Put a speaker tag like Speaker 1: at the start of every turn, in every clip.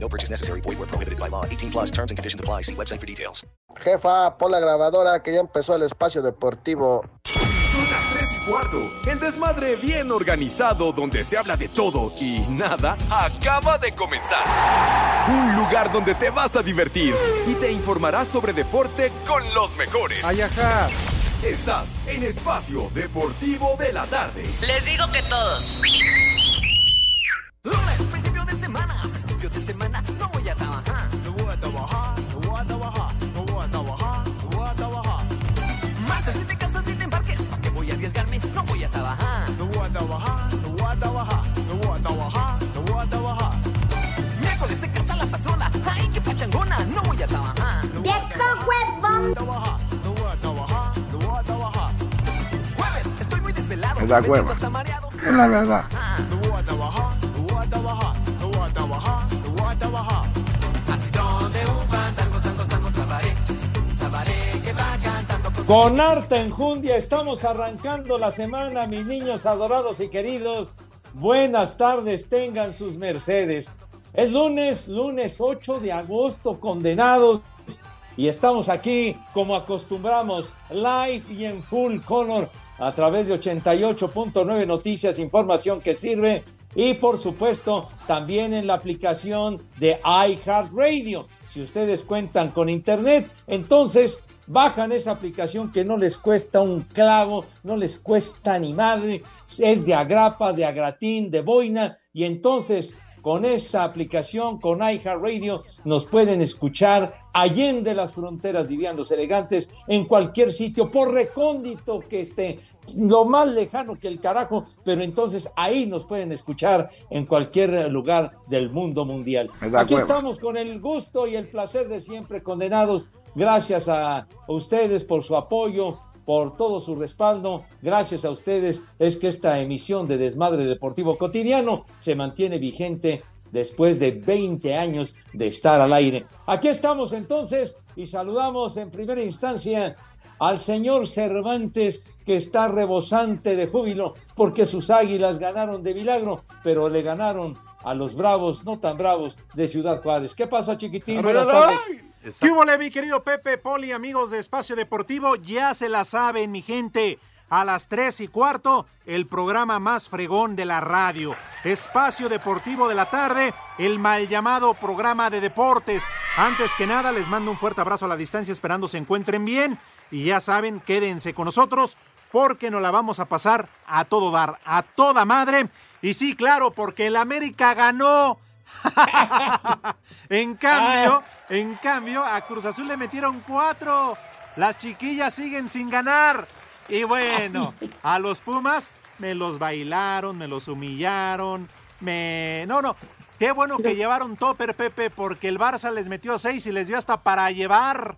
Speaker 1: No purchase necessary. Void where prohibited by law. 18 plus terms and conditions apply. See website for details.
Speaker 2: Jefa, pon la grabadora que ya empezó el espacio deportivo.
Speaker 3: Son las 3 y cuarto. El desmadre bien organizado donde se habla de todo y nada acaba de comenzar. Un lugar donde te vas a divertir y te informarás sobre deporte con los mejores.
Speaker 4: Ay, ajá.
Speaker 3: Estás en Espacio Deportivo de la Tarde.
Speaker 5: Les digo que todos.
Speaker 6: Lunes, principio de semana, de semana, no voy a trabajar. No voy a trabajar, no voy a trabajar, no voy a trabajar, no voy a trabajar. Martes, si te casas y te embarques, ¿para qué voy a arriesgarme? No voy a trabajar. No voy a trabajar, no voy a trabajar, no voy a trabajar, no voy a trabajar. Miércoles se casa la patrona, ay, qué pachangona, no voy a trabajar. A trabajar, no voy a trabajar, no voy a trabajar. Jueves, estoy muy desvelado,
Speaker 2: Es la
Speaker 6: me siento hasta mareado.
Speaker 2: Es la verdad.
Speaker 6: No voy a trabajar, con...
Speaker 4: Harta enjundia estamos arrancando la semana, mis niños adorados y queridos. Buenas tardes, tengan sus mercedes. Es lunes, lunes 8 de agosto, condenados. Y estamos aquí, como acostumbramos, live y en full color, a través de 88.9 Noticias, información que sirve. Y por supuesto, también en la aplicación de iHeartRadio. Si ustedes cuentan con internet, entonces bajan esa aplicación que no les cuesta un clavo, no les cuesta ni madre, es de agrapa, de agratín, de boina, y entonces con esa aplicación, con iHeartRadio, nos pueden escuchar allende las fronteras, dirían los elegantes, en cualquier sitio, por recóndito que esté, lo más lejano que el carajo, pero entonces ahí nos pueden escuchar en cualquier lugar del mundo mundial. Aquí estamos con el gusto y el placer de siempre condenados. Gracias a ustedes por su apoyo, por todo su respaldo. Gracias a ustedes es que esta emisión de Desmadre Deportivo Cotidiano se mantiene vigente después de 20 años de estar al aire. Aquí estamos entonces y saludamos en primera instancia al señor Cervantes que está rebosante de júbilo porque sus águilas ganaron de milagro, pero le ganaron a los bravos, no tan bravos, de Ciudad Juárez. ¿Qué pasa, chiquitín? Buenas tardes.
Speaker 7: ¿Qué hubo, mi querido Pepe, Poli, amigos de Espacio Deportivo? Ya se la saben, mi gente. A las tres y cuarto, el programa más fregón de la radio. Espacio Deportivo de la tarde, el mal llamado programa de deportes. Antes que nada, les mando un fuerte abrazo a la distancia, esperando se encuentren bien. Y ya saben, quédense con nosotros porque nos la vamos a pasar a todo dar, a toda madre. Y sí, claro, porque el América ganó. en cambio, en cambio, a Cruz Azul le metieron cuatro. Las chiquillas siguen sin ganar. Y bueno, a los Pumas me los bailaron, me los humillaron, me... No, no, qué bueno que llevaron topper, Pepe, porque el Barça les metió seis y les dio hasta para llevar.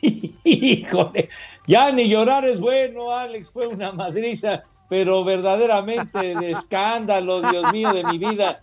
Speaker 4: Híjole, ya ni llorar es bueno, Alex, fue una madriza, pero verdaderamente de escándalo, Dios mío, de mi vida.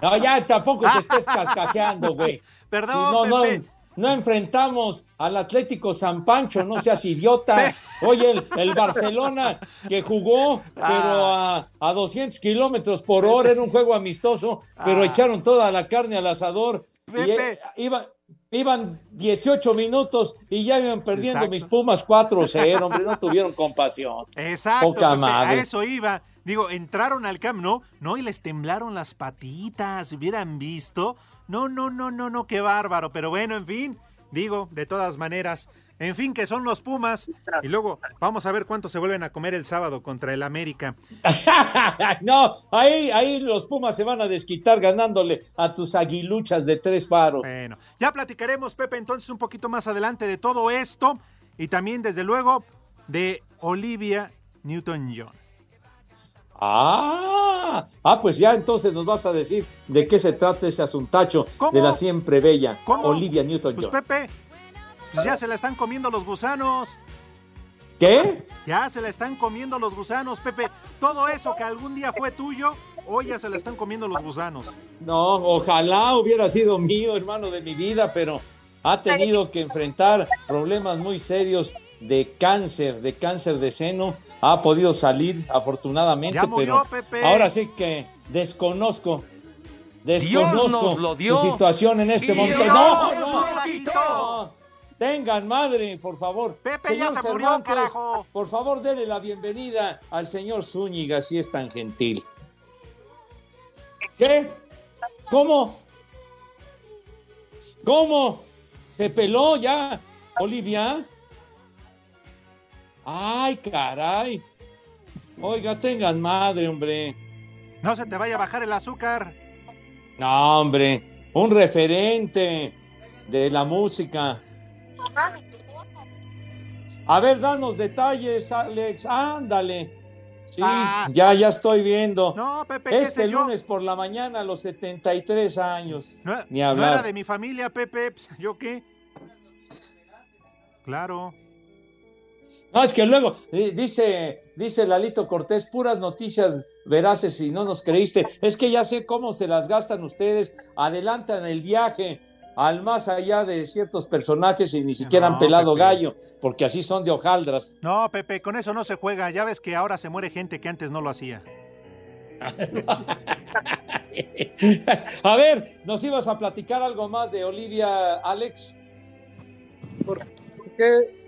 Speaker 4: No, ya tampoco te estés carcajeando, güey.
Speaker 7: Perdón,
Speaker 4: no, no,
Speaker 7: Pepe.
Speaker 4: no enfrentamos al Atlético San Pancho, no seas idiota. Oye, el, el Barcelona que jugó, pero a, a 200 kilómetros por hora, era un juego amistoso, pero
Speaker 7: Ah.
Speaker 4: echaron toda la carne al asador.
Speaker 7: Pepe.
Speaker 4: eh, iba- iban 18 minutos y ya iban perdiendo
Speaker 7: Exacto.
Speaker 4: mis Pumas 4-0, hombre, no tuvieron compasión.
Speaker 7: Exacto,
Speaker 4: Poca
Speaker 7: Pepe,
Speaker 4: madre.
Speaker 7: a eso iba. Digo, entraron al Camp Nou, no, y les temblaron las patitas, hubieran visto. No, no, no, no, no, qué bárbaro. Pero bueno, en fin, digo, de todas maneras, en fin, que son los Pumas. Y luego vamos a ver cuánto se vuelven a comer el sábado contra el América.
Speaker 4: no, ahí, ahí los Pumas se van a desquitar ganándole a tus aguiluchas de tres paros.
Speaker 7: Bueno, ya platicaremos, Pepe, entonces un poquito más adelante de todo esto y también, desde luego, de Olivia Newton-John.
Speaker 4: Ah, ah, pues ya entonces nos vas a decir de qué se trata ese asuntacho de la siempre bella
Speaker 7: ¿Cómo?
Speaker 4: Olivia Newton-John.
Speaker 7: Pues Pepe, Pues ya se la están comiendo los gusanos.
Speaker 4: ¿Qué?
Speaker 7: Ya se la están comiendo los gusanos, Pepe. Todo eso que algún día fue tuyo, hoy ya se la están comiendo los gusanos.
Speaker 4: No, ojalá hubiera sido mío, hermano de mi vida, pero ha tenido que enfrentar problemas muy serios de cáncer, de cáncer de seno. Ha podido salir, afortunadamente,
Speaker 7: Ya murió,
Speaker 4: pero
Speaker 7: Pepe.
Speaker 4: ahora sí que desconozco. Desconozco
Speaker 5: nos lo dio.
Speaker 4: su situación en este momento. No, no. Tengan madre, por favor.
Speaker 7: Pepe ya
Speaker 4: Señor
Speaker 7: se murió,
Speaker 4: Cervantes,
Speaker 7: carajo.
Speaker 4: Por favor, denle la bienvenida al señor Zúñiga, si es tan gentil. ¿Qué? ¿Cómo? ¿Cómo? ¿Se peló ya, Olivia? Ay, caray. Oiga, tengan madre, hombre.
Speaker 7: No se te vaya a bajar el azúcar.
Speaker 4: No, hombre. Un referente de la música. A ver, danos detalles, Alex. Ándale. Sí,
Speaker 7: Ah.
Speaker 4: ya, ya estoy viendo.
Speaker 7: No, Pepe,
Speaker 4: Este
Speaker 7: yo.
Speaker 4: lunes por la mañana a los 73 años.
Speaker 7: No,
Speaker 4: Ni
Speaker 7: no
Speaker 4: hablar.
Speaker 7: era de mi familia, Pepe. Pss, ¿Yo qué? Claro.
Speaker 4: No, es que luego dice, dice Lalito Cortés, puras noticias veraces y no nos creíste. Es que ya sé cómo se las gastan ustedes. Adelantan el viaje al más allá de ciertos personajes y ni siquiera
Speaker 7: No,
Speaker 4: han pelado
Speaker 7: Pepe.
Speaker 4: gallo, porque así son de hojaldras.
Speaker 7: No, Pepe, con eso no se juega. Ya ves que ahora se muere gente que antes no lo hacía.
Speaker 4: A ver, ¿nos ibas a platicar algo más de Olivia, Alex?
Speaker 8: Porque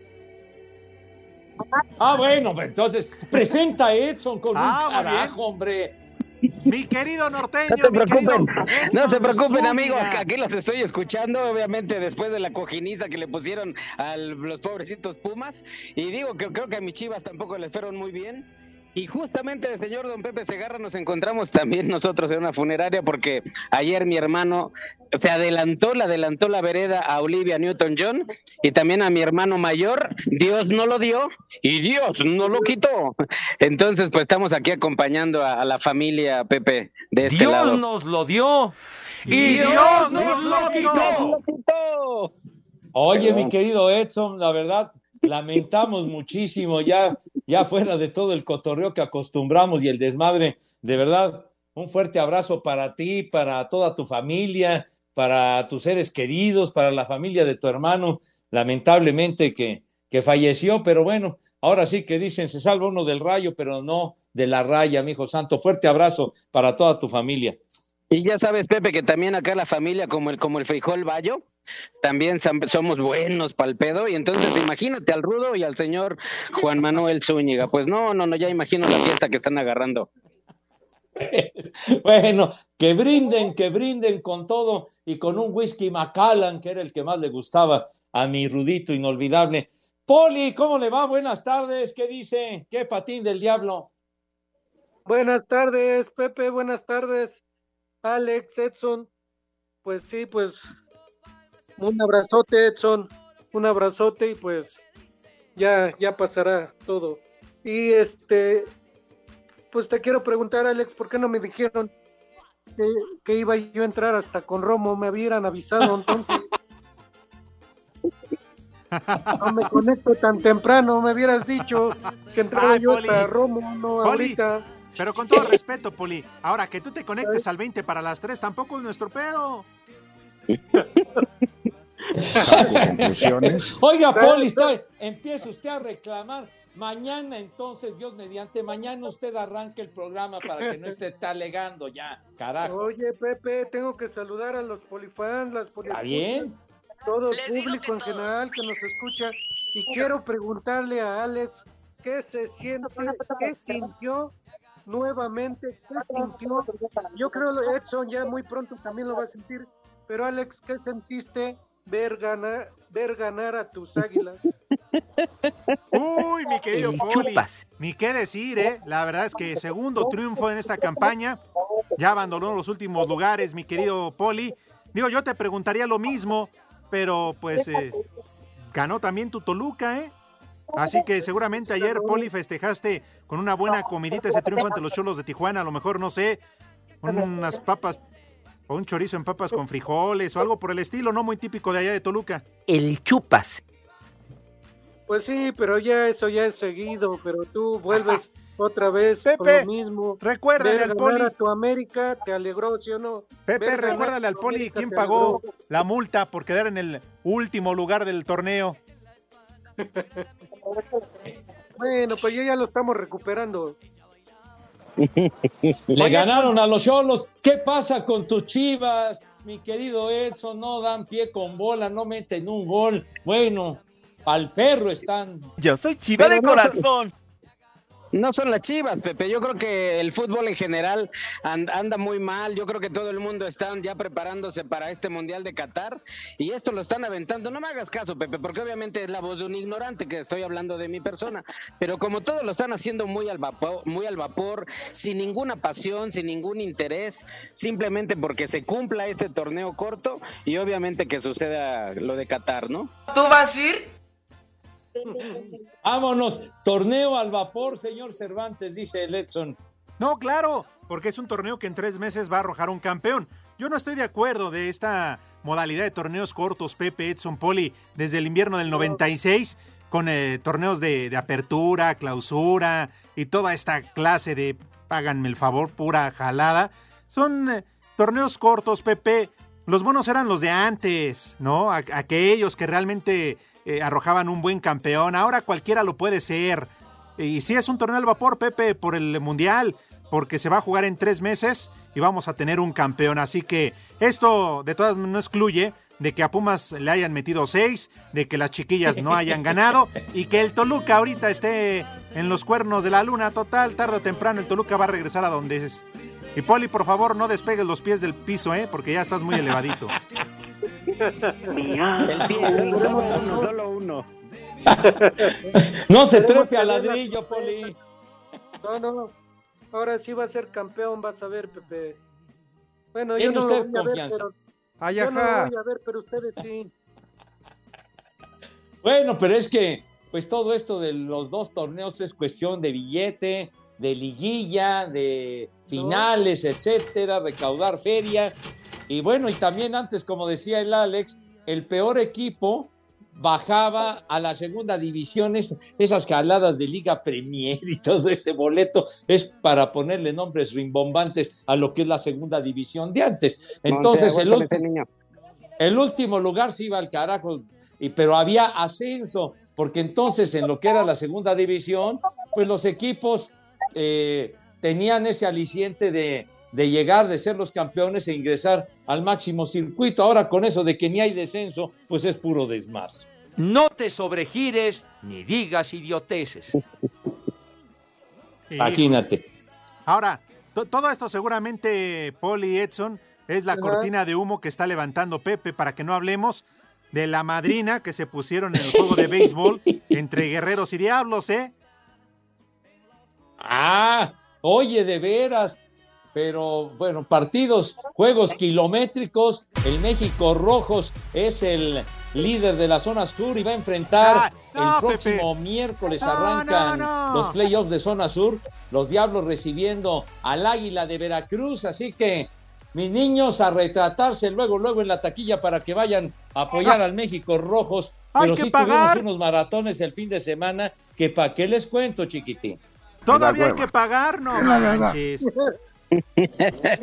Speaker 4: Ah, bueno, pues entonces presenta a Edson con
Speaker 7: Ah,
Speaker 4: un
Speaker 7: bien.
Speaker 4: hombre.
Speaker 7: Mi querido norteño,
Speaker 5: No se preocupen, no se preocupen amigos, aquí los estoy escuchando, obviamente después de la cojiniza que le pusieron a los pobrecitos Pumas, y digo que creo que a mis chivas tampoco les fueron muy bien. Y justamente, señor don Pepe Segarra, nos encontramos también nosotros en una funeraria porque ayer mi hermano se adelantó, le adelantó la vereda a Olivia Newton-John y también a mi hermano mayor, Dios no lo dio y Dios no lo quitó. Entonces, pues estamos aquí acompañando a, a la familia Pepe de este
Speaker 9: Dios
Speaker 5: lado.
Speaker 9: nos lo dio y
Speaker 7: Dios
Speaker 9: Dios
Speaker 7: nos
Speaker 9: nos
Speaker 7: lo
Speaker 9: lo
Speaker 7: quitó.
Speaker 9: quitó.
Speaker 4: Oye,
Speaker 5: Perdón.
Speaker 4: mi querido Edson, la verdad, lamentamos muchísimo ya, ya fuera de todo el cotorreo que acostumbramos y el desmadre, de verdad, un fuerte abrazo para ti, para toda tu familia, para tus seres queridos, para la familia de tu hermano, lamentablemente que, que falleció, pero bueno, ahora sí que dicen, se salva uno del rayo, pero no de la raya, mi hijo santo. Fuerte abrazo para toda tu familia.
Speaker 5: Y ya sabes, Pepe, que también acá la familia, como el, como el frijol bayo, también somos buenos pal pedo. Y entonces imagínate al Rudo y al señor Juan Manuel Zúñiga. Pues no, no, no, ya imagino la fiesta que están agarrando.
Speaker 4: Bueno, que brinden, que brinden con todo y con un whisky Macallan, que era el que más le gustaba a mi Rudito inolvidable. Poli, ¿cómo le va? Buenas tardes, ¿qué dice? ¿Qué patín del diablo?
Speaker 8: Buenas tardes, Pepe, buenas tardes, Alex, Edson. Pues sí, pues un abrazote, Edson, un abrazote y pues ya, ya pasará todo. Y este, pues te quiero preguntar, Alex, ¿por qué no me dijeron que, que iba yo a entrar hasta con Romo? Me hubieran avisado entonces. No me conecto tan temprano, me hubieras dicho que entraba
Speaker 7: Ay,
Speaker 8: yo
Speaker 7: Poli.
Speaker 8: hasta Romo, no
Speaker 7: Poli.
Speaker 8: ahorita.
Speaker 7: Pero con todo respeto, Poli, ahora que tú te conectes al 20 para las 3 tampoco es nuestro pedo.
Speaker 10: conclusiones.
Speaker 4: Oiga, Poli, está, empieza usted a reclamar. Mañana, entonces, Dios mediante, mañana usted arranque el programa para que no esté está alegando ya, carajo.
Speaker 8: Oye, Pepe, tengo que saludar a los polifans, las
Speaker 4: ¿Está
Speaker 8: polifans,
Speaker 4: bien?
Speaker 8: todo el público en general que nos escucha. Y quiero preguntarle a Alex qué se siente, qué sintió nuevamente, qué sintió. Yo creo que Edson ya muy pronto también lo va a sentir. Pero Alex, ¿qué sentiste ver ganar, ver ganar a tus águilas?
Speaker 7: Uy, mi querido
Speaker 9: El
Speaker 7: Poli.
Speaker 9: chupas.
Speaker 7: Ni qué decir, ¿eh? La verdad es que segundo triunfo en esta campaña. Ya abandonó los últimos lugares, mi querido Poli. Digo, yo te preguntaría lo mismo, pero pues eh, ganó también tu Toluca, ¿eh? Así que seguramente ayer, Poli, festejaste con una buena comidita ese triunfo ante los cholos de Tijuana. A lo mejor, no sé, unas papas o un chorizo en papas con frijoles o algo por el estilo, no muy típico de allá de Toluca.
Speaker 9: El chupas
Speaker 8: Pues sí, pero ya eso ya es seguido, pero tú vuelves otra vez con
Speaker 7: Pepe,
Speaker 8: lo mismo.
Speaker 7: recuérdale
Speaker 8: Ver
Speaker 7: al Poli.
Speaker 8: a tu América, ¿te alegró, sí o no?
Speaker 7: Pepe,
Speaker 8: Ver
Speaker 7: recuérdale al Poli quién
Speaker 8: ¿te
Speaker 7: pagó
Speaker 8: alegró?
Speaker 7: la multa por quedar en el último lugar del torneo.
Speaker 8: Bueno, pues ya, ya lo estamos recuperando.
Speaker 4: Le ganaron a los Cholos. ¿Qué pasa con tus chivas? Mi querido Edson, no dan pie con bola, no meten un gol. Bueno, al perro están.
Speaker 3: Yo soy chiva de
Speaker 5: Pero no-
Speaker 3: corazón.
Speaker 5: No son las chivas, Pepe. Yo creo que el fútbol en general and- anda muy mal. Yo creo que todo el mundo está ya preparándose para este Mundial de Qatar y esto lo están aventando. No me hagas caso, Pepe, porque obviamente es la voz de un ignorante que estoy hablando de mi persona. Pero como todos lo están haciendo muy al vapor, muy al vapor, sin ninguna pasión, sin ningún interés, simplemente porque se cumpla este torneo corto y obviamente que suceda lo de Qatar, ¿no?
Speaker 9: ¿Tú vas a ir?
Speaker 4: Vámonos, torneo al vapor, señor Cervantes, dice el Edson.
Speaker 7: No, claro, porque es un torneo que en tres meses va a arrojar un campeón. Yo no estoy de acuerdo de esta modalidad de torneos cortos, Pepe, Edson, Poli, desde el invierno del 96, con eh, torneos de, apertura, clausura y toda esta clase de, háganme el favor, pura jalada. Son eh, torneos cortos, Pepe. Los buenos eran los de antes, ¿no? Aquellos que realmente eh, arrojaban un buen campeón. Ahora cualquiera lo puede ser. Y sí es un torneo al vapor, Pepe, por el Mundial, porque se va a jugar en tres meses y vamos a tener un campeón. Así que esto de todas no excluye de que a Pumas le hayan metido seis, de que las chiquillas no hayan ganado y que el Toluca ahorita esté en los cuernos de la luna. Total, tarde o temprano el Toluca va a regresar a donde es. Y Poli, por favor, no despegues los pies del piso, ¿eh? Porque ya estás muy elevadito.
Speaker 5: El pie, solo uno, solo uno.
Speaker 4: No se trepe a
Speaker 8: que vean la
Speaker 4: ladrillo, Poli.
Speaker 8: No, no. Ahora sí va a ser campeón, vas a ver, Pepe. Bueno, yo no lo
Speaker 4: usted
Speaker 8: voy a ver, pero
Speaker 7: Ay,
Speaker 8: yo no lo voy a ver, pero ustedes sí.
Speaker 4: Bueno, pero es que, pues todo esto de los dos torneos es cuestión de billete, de liguilla, de finales, etcétera, recaudar feria. Y bueno, y también antes, como decía el Alex, el peor equipo bajaba a la segunda división, es- esas jaladas de Liga Premier y todo ese boleto es para ponerle nombres rimbombantes a lo que es la segunda división de antes. Entonces, el,
Speaker 5: niño.
Speaker 4: el último lugar se iba al carajo, y, pero había ascenso, porque entonces en lo que era la segunda división, pues los equipos eh, tenían ese aliciente de, de llegar, de ser los campeones e ingresar al máximo circuito. Ahora con eso de que ni hay descenso, pues es puro desmadre.
Speaker 9: No te sobregires ni digas idioteces.
Speaker 4: Imagínate.
Speaker 7: Ahora, to- todo esto seguramente, Paul y Edson, es la cortina de humo que está levantando Pepe para que no hablemos de la madrina que se pusieron en el juego de béisbol entre guerreros y diablos, ¿eh?
Speaker 4: Ah, oye, de veras. Pero bueno, partidos, juegos kilométricos. El México Rojos es el líder de la zona sur y va a enfrentar
Speaker 7: Ah, no,
Speaker 4: el próximo miércoles. Arrancan
Speaker 7: no, no.
Speaker 4: los playoffs de zona sur. Los Diablos recibiendo al Águila de Veracruz. Así que mis niños a retratarse luego, luego en la taquilla para que vayan a apoyar al México Rojos.
Speaker 7: Hay
Speaker 4: Pero
Speaker 7: que
Speaker 4: sí
Speaker 7: pagar.
Speaker 4: tuvimos unos maratones el fin de semana que para qué les cuento, chiquitín.
Speaker 7: Todavía hay que pagar, no manches.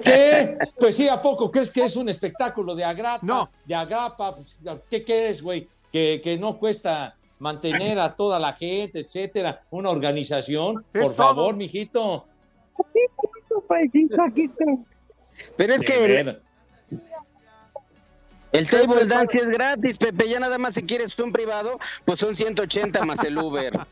Speaker 4: ¿Qué? Pues sí, ¿a poco crees que es un espectáculo de agrapa?
Speaker 7: No.
Speaker 4: De agrapa, pues, ¿qué quieres, güey? Que, que no cuesta mantener a toda la gente, etcétera, una organización,
Speaker 7: Es
Speaker 4: por
Speaker 7: todo.
Speaker 4: favor, mijito.
Speaker 5: Pero es que el, el table dance es gratis, Pepe. Ya nada más si quieres un privado, pues son 180 más el Uber.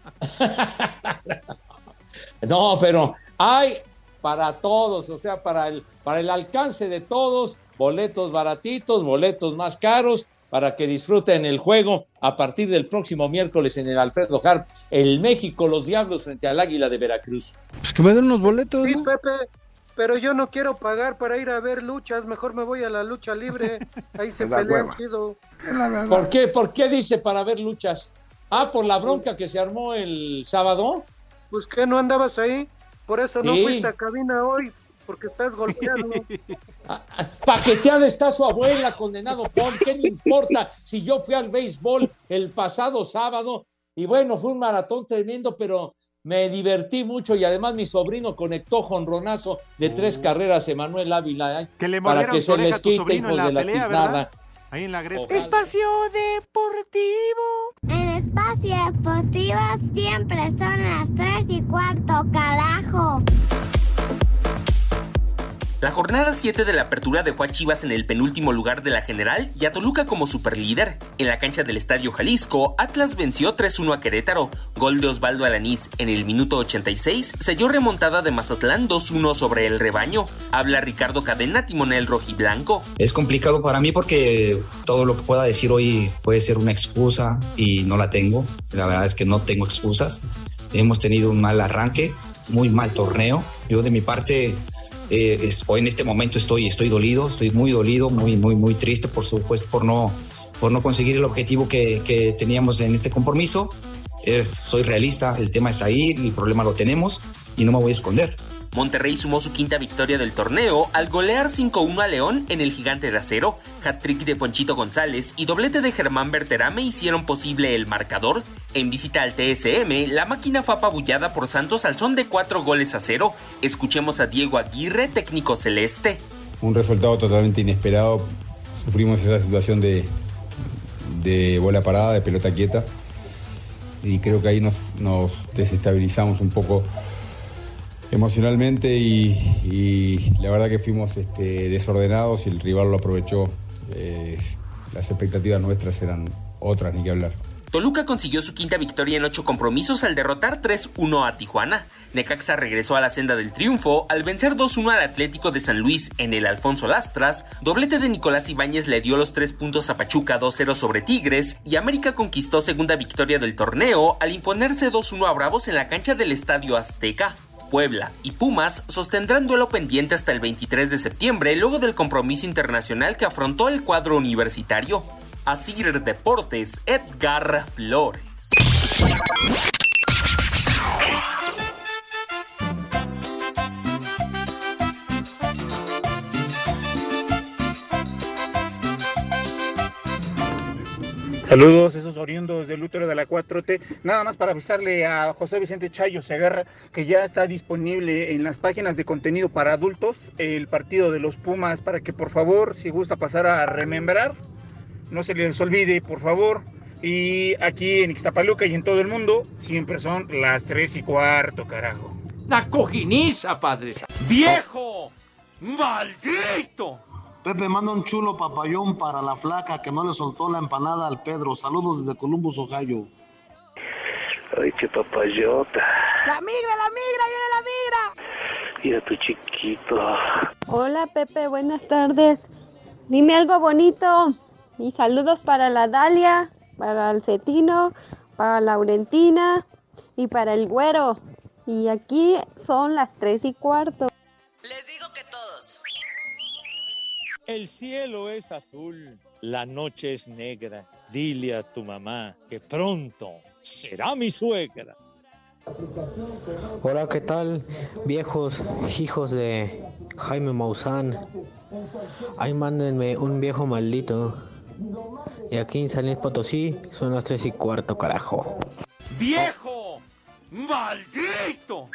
Speaker 4: No, pero hay para todos, o sea, para el, para el alcance de todos, boletos baratitos, boletos más caros, para que disfruten el juego a partir del próximo miércoles en el Alfredo Harp, el México, los Diablos frente al Águila de Veracruz.
Speaker 10: Pues que me den unos boletos,
Speaker 8: Sí,
Speaker 10: ¿no?
Speaker 8: Pepe, pero yo no quiero pagar para ir a ver luchas, mejor me voy a la lucha libre. Ahí se pelean chido.
Speaker 4: ¿Por qué? ¿Por qué dice para ver luchas? Ah, por la bronca que se armó el sábado.
Speaker 8: Pues que no andabas ahí, por eso no
Speaker 4: Sí.
Speaker 8: fuiste a cabina hoy, porque estás golpeado.
Speaker 4: Paqueteada está su abuela, condenado por. ¿Qué le importa si yo fui al béisbol el pasado sábado? Y bueno, fue un maratón tremendo, pero me divertí mucho y además mi sobrino conectó jonronazo de tres carreras, Emanuel Ávila, ¿eh?
Speaker 7: Que le
Speaker 4: para que se les quite, hijos
Speaker 7: la
Speaker 4: de la
Speaker 7: pelea,
Speaker 4: tiznada.
Speaker 7: Ahí en la Gresca.
Speaker 6: Espacio Deportivo.
Speaker 10: En Espacio Deportivo siempre son las 3 y cuarto, carajo.
Speaker 11: La jornada 7 de la apertura dejó a Chivas en el penúltimo lugar de la general y a Toluca como superlíder. En la cancha del Estadio Jalisco, Atlas venció 3-1 a Querétaro. Gol de Osvaldo Alanís en el minuto 86 selló remontada de Mazatlán 2-1 sobre el rebaño. Habla Ricardo Cadena, timonel rojiblanco.
Speaker 12: Es complicado para mí porque todo lo que pueda decir hoy puede ser una excusa y no la tengo. La verdad es que no tengo excusas. Hemos tenido un mal arranque, muy mal torneo. Yo de mi parte eh, es- en este momento estoy, estoy dolido, estoy muy dolido, muy, muy, muy triste, por supuesto, por no, por no conseguir el objetivo que, que teníamos en este compromiso. Es- soy realista, el tema está ahí, el problema lo tenemos y no me voy a esconder.
Speaker 11: Monterrey sumó su quinta victoria del torneo al golear 5-1 a León en el Gigante de Acero. Hat-trick de Ponchito González y doblete de Germán Berterame hicieron posible el marcador. En visita al TSM, la máquina fue apabullada por Santos al son de cuatro goles a cero. Escuchemos a Diego Aguirre, técnico celeste.
Speaker 13: un resultado totalmente inesperado. Sufrimos esa situación de, de bola parada, de pelota quieta. Y creo que ahí nos, desestabilizamos un poco emocionalmente y, y la verdad que fuimos este, desordenados y el rival lo aprovechó. Eh, las expectativas nuestras eran otras, ni que hablar.
Speaker 11: Toluca consiguió su quinta victoria en ocho compromisos al derrotar 3-1 a Tijuana. Necaxa regresó a la senda del triunfo al vencer 2-1 al Atlético de San Luis en el Alfonso Lastras. Doblete de Nicolás Ibáñez le dio los tres puntos a Pachuca 2-0 sobre Tigres y América conquistó segunda victoria del torneo al imponerse 2-1 a Bravos en la cancha del Estadio Azteca. Puebla y Pumas sostendrán duelo pendiente hasta el 23 de septiembre luego del compromiso internacional que afrontó el cuadro universitario. Asir Deportes, Edgar Flores.
Speaker 14: Saludos, esos oriundos del útero de la 4T. Nada más para avisarle a José Vicente Chayo Segarra que ya está disponible en las páginas de contenido para adultos el partido de los Pumas para que por favor, si gusta pasar a remembrar, no se les olvide, por favor. Y aquí en Ixtapaluca y en todo el mundo siempre son las 3 y cuarto, carajo.
Speaker 9: Una cojiniza, padre. ¡Viejo! ¡Maldito!
Speaker 15: Pepe manda un chulo papayón para la flaca que no le soltó la empanada al Pedro. Saludos desde Columbus, Ohio.
Speaker 16: Ay, qué papayota.
Speaker 6: La migra, la migra, viene la migra.
Speaker 16: Mira tu chiquito.
Speaker 17: Hola Pepe, buenas tardes. Dime algo bonito. Y saludos para la Dalia, para el Cetino, para Laurentina y para el Güero. Y aquí son las tres y cuarto.
Speaker 4: El cielo es azul, la noche es negra. Dile a tu mamá que pronto será mi suegra.
Speaker 18: Hola, ¿qué tal, viejos hijos de Jaime Maussan? Ahí mándenme un viejo maldito. Y aquí en San Luis Potosí son las tres y cuarto, carajo.
Speaker 9: ¡Viejo! ¡Maldito!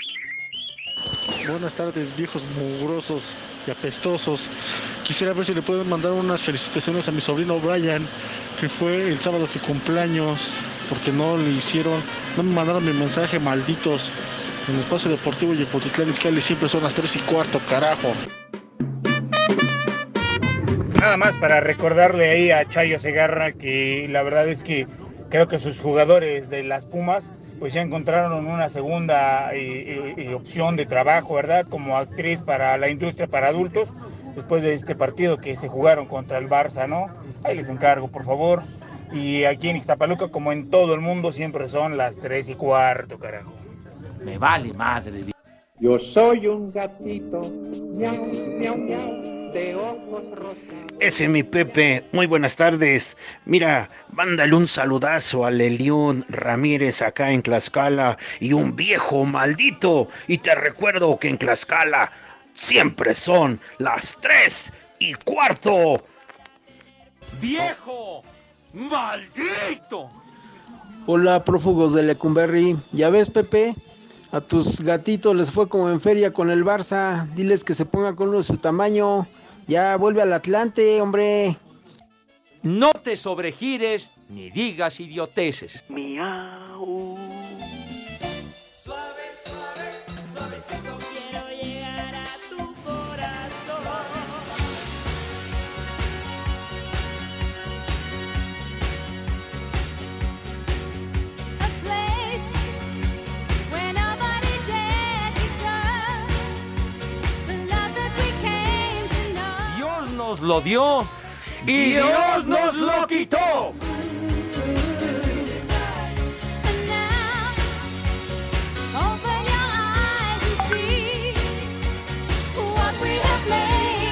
Speaker 19: Buenas tardes, viejos mugrosos y apestosos. Quisiera ver si le pueden mandar unas felicitaciones a mi sobrino Brian, que fue el sábado su cumpleaños, porque no le hicieron, no me mandaron mi mensaje, malditos. En el espacio deportivo y el Potitlán Izcalli siempre son las 3 y cuarto, carajo.
Speaker 14: Nada más para recordarle ahí a Chayo Segarra que la verdad es que creo que sus jugadores de las Pumas pues ya encontraron una segunda eh, eh, opción de trabajo, ¿verdad? Como actriz para la industria para adultos, después de este partido que se jugaron contra el Barça, ¿no? Ahí les encargo, por favor. Y aquí en Iztapaluca, como en todo el mundo, siempre son las 3 y cuarto, carajo.
Speaker 9: Me vale madre.
Speaker 20: Yo soy un gatito, miau, miau, miau.
Speaker 21: Ese es mi Pepe, muy buenas tardes. Mira, mándale un saludazo a Lelión Ramírez acá en Tlaxcala y un viejo maldito. Y te recuerdo que en Tlaxcala siempre son las tres y cuarto.
Speaker 9: ¡Viejo! ¡Maldito!
Speaker 22: Hola, prófugos de Lecumberri. ¿Ya ves, Pepe? A tus gatitos les fue como en feria con el Barça. Diles que se ponga con uno de su tamaño. Ya vuelve al Atlante, hombre.
Speaker 9: No te sobregires ni digas idioteces.
Speaker 16: Miau.
Speaker 9: Nos lo dio y Dios nos lo quitó.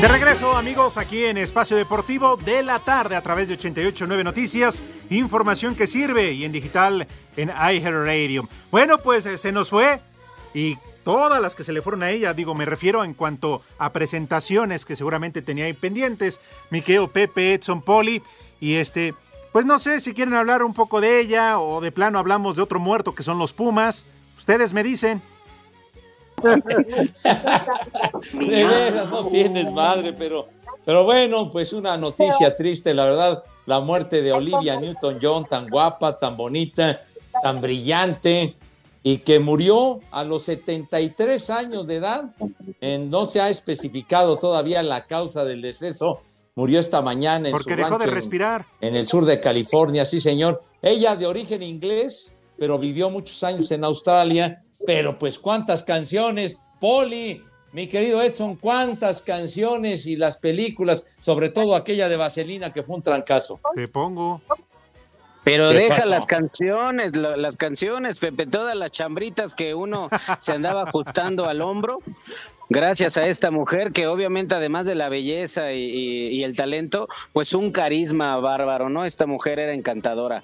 Speaker 7: De regreso, amigos, aquí en Espacio Deportivo de la tarde a través de 889 Noticias, información que sirve y en digital en iHeartRadio. Bueno, pues eh, se nos fue y todas las que se le fueron a ella, digo, me refiero en cuanto a presentaciones que seguramente tenía ahí pendientes, Miqueo, Pepe, Edson, Poli y este, pues no sé si quieren hablar un poco de ella o de plano hablamos de otro muerto que son los Pumas. Ustedes me dicen.
Speaker 4: De veras, no tienes madre, pero, pero bueno, pues una noticia triste, la verdad, la muerte de Olivia Newton-John, tan guapa, tan bonita, tan brillante, y que murió a los 73 años de edad. Eh, no se ha especificado todavía la causa del deceso. Murió esta mañana en
Speaker 7: Porque
Speaker 4: su
Speaker 7: dejó de
Speaker 4: en-
Speaker 7: respirar.
Speaker 4: en el sur de California, sí señor. Ella de origen inglés, pero vivió muchos años en Australia. Pero pues cuántas canciones, Poli, mi querido Edson, cuántas canciones y las películas, sobre todo aquella de Vaselina que fue un trancazo.
Speaker 7: Te pongo.
Speaker 5: Pero
Speaker 4: ¿Qué
Speaker 5: deja
Speaker 4: pasó?
Speaker 5: las canciones, lo- las canciones, Pepe, todas las chambritas que uno se andaba ajustando al hombro, gracias a esta mujer que obviamente además de la belleza y, y- y el talento, pues un carisma bárbaro, ¿no? Esta mujer era encantadora.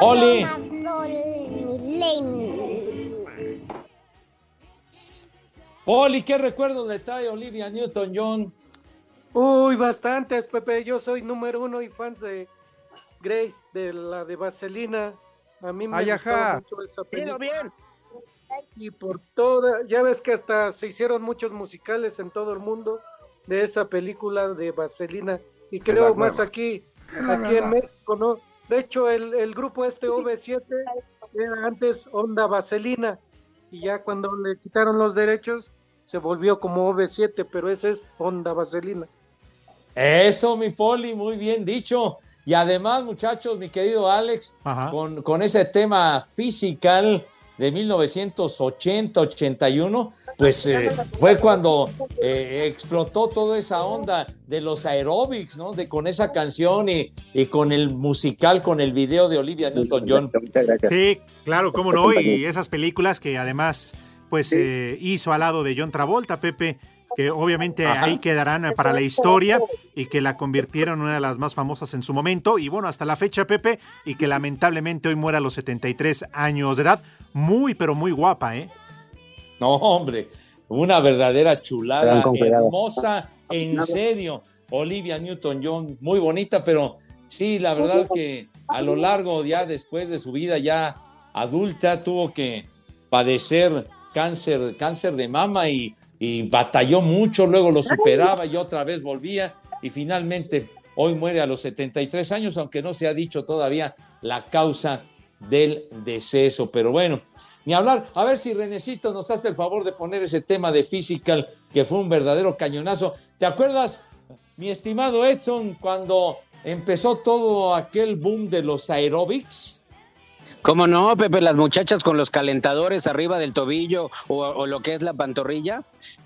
Speaker 4: Oli. Poli, ¿qué recuerdo le trae Olivia Newton-John?
Speaker 8: Uy, bastantes, Pepe. Yo soy número uno y fans de Grace, de la de Vaselina. A mí me
Speaker 7: ajá.
Speaker 8: mucho esa película.
Speaker 5: bien.
Speaker 8: Y por toda, ya ves que hasta se hicieron muchos musicales en todo el mundo de esa película de Vaselina. Y creo más aquí, aquí en. México, ¿no? De hecho, el, el grupo este V7 era antes Onda Vaselina. Y ya cuando le quitaron los derechos, se volvió como V7, pero ese es Onda Vaselina.
Speaker 4: Eso, mi Poli, muy bien dicho. Y además, muchachos, mi querido Alex, con, con ese tema physical de 1980-81, pues eh, fue cuando eh, explotó toda esa onda de los aeróbics, ¿no? De con esa canción y, y con el musical, con el video de Olivia Newton-John.
Speaker 7: Sí, claro, cómo no, y esas películas que además pues eh, hizo al lado de John Travolta, Pepe, que obviamente
Speaker 4: Ajá.
Speaker 7: ahí quedarán para la historia y que la convirtieron en una de las más famosas en su momento y bueno, hasta la fecha, Pepe, y que lamentablemente hoy muere a los 73 años de edad, muy pero muy guapa, ¿eh?
Speaker 4: No, hombre, una verdadera chulada, hermosa, en serio. Olivia Newton-John, muy bonita, pero sí, la verdad que a lo largo, ya después de su vida ya adulta, tuvo que padecer cáncer, cáncer de mama y, y batalló mucho, luego lo superaba y otra vez volvía y finalmente hoy muere a los 73 años, aunque no se ha dicho todavía la causa del deceso, pero bueno, ni hablar. A ver si Renecito nos hace el favor de poner ese tema de Physical, que fue un verdadero cañonazo. ¿Te acuerdas, mi estimado Edson, cuando empezó todo aquel boom de los aeróbics?
Speaker 5: ¿Cómo no, Pepe? Las muchachas con los calentadores arriba del tobillo o, o lo que es la pantorrilla,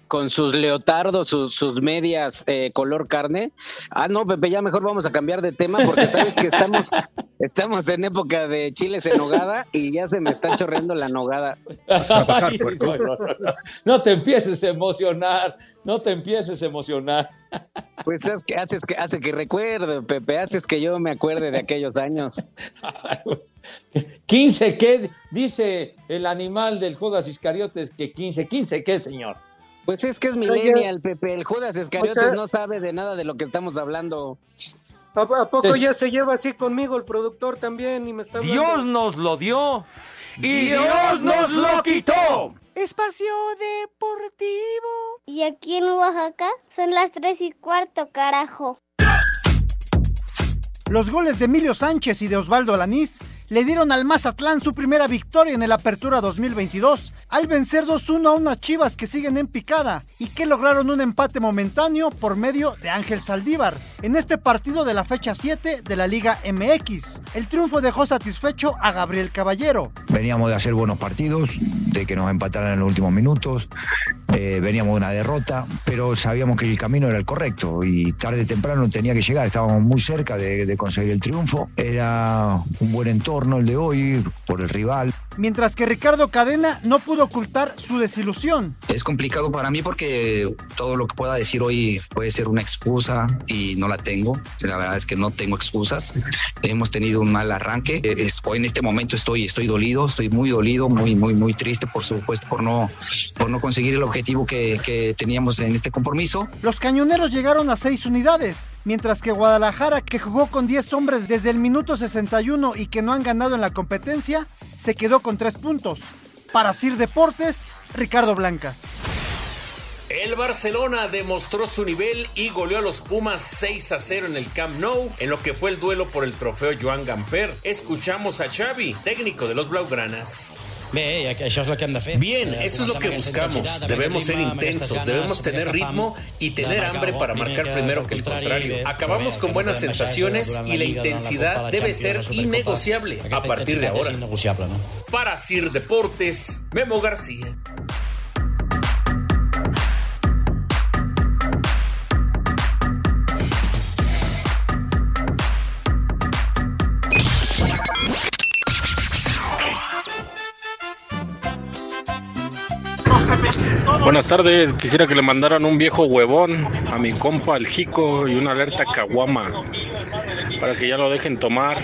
Speaker 5: con sus leotardos, sus, sus medias eh, color carne. Ah, no, Pepe, ya mejor vamos a cambiar de tema porque sabes que estamos, estamos en época de chiles en nogada y ya se me está chorreando la nogada.
Speaker 4: Ay, no, no, no, no. No te empieces a emocionar, no te empieces a emocionar.
Speaker 5: Pues es que haces que hace que recuerde, Pepe, haces que yo me acuerde de aquellos años.
Speaker 4: 15, ¿qué? Dice el animal del Judas Iscariotes que 15, 15, ¿qué, señor?
Speaker 5: Pues es que es millennial, Pepe. El Judas
Speaker 8: O sea-
Speaker 5: no sabe de nada de lo que estamos hablando.
Speaker 8: ¿A, a poco ya se lleva así conmigo el productor también y me está hablando?
Speaker 9: Dios nos lo dio y Dios nos lo quitó.
Speaker 23: Espacio Deportivo.
Speaker 10: Y aquí en Oaxaca son las tres y cuarto, carajo.
Speaker 23: Los goles de Emilio Sánchez y de Osvaldo Alanís le dieron al Mazatlán su primera victoria en el Apertura 2022 al vencer 2-1 a unas chivas que siguen en picada y que lograron un empate momentáneo por medio de Ángel Saldívar en este partido de la fecha 7 de la Liga MX. El triunfo dejó satisfecho a Gabriel Caballero.
Speaker 24: Veníamos de hacer buenos partidos, de que nos empataran en los últimos minutos, eh, veníamos de una derrota, pero sabíamos que el camino era el correcto y tarde o temprano tenía que llegar, estábamos muy cerca de, de conseguir el triunfo, era un buen entorno el de hoy por el rival.
Speaker 23: Mientras que Ricardo Cadena no pudo ocultar su desilusión.
Speaker 12: Es complicado para mí porque todo lo que pueda decir hoy puede ser una excusa y no la tengo. La verdad es que no tengo excusas. Hemos tenido un mal arranque. Eh, en este momento estoy, estoy dolido, estoy muy dolido, muy, muy, muy triste, por supuesto, por no, por no conseguir el objetivo que, que teníamos en este compromiso.
Speaker 23: Los cañoneros llegaron a seis unidades, mientras que Guadalajara, que jugó con 10 hombres desde el minuto 61 y que no han ganado en la competencia, se quedó con tres puntos. Para Sir Deportes, Ricardo Blancas.
Speaker 9: El Barcelona demostró su nivel y goleó a los Pumas 6 a 0 en el Camp Nou en lo que fue el duelo por el trofeo Joan Gamper. Escuchamos a Xavi, técnico de los Blaugranas.
Speaker 25: Bé, això és el que hem de fer.
Speaker 9: Bien,
Speaker 25: Eh,
Speaker 9: eso es lo que buscamos. Debemos ser intensos, debemos tener ritmo y tener hambre para marcar primero que el
Speaker 25: contrari,
Speaker 9: contrario.
Speaker 25: bé,
Speaker 9: Acabamos con buenas sensaciones y la intensidad debe ser innegociable a partir de ahora. Para Sir Deportes, Memo García.
Speaker 26: Buenas tardes, quisiera que le mandaran un viejo huevón a mi compa el Jico y una alerta caguama para que ya lo dejen tomar.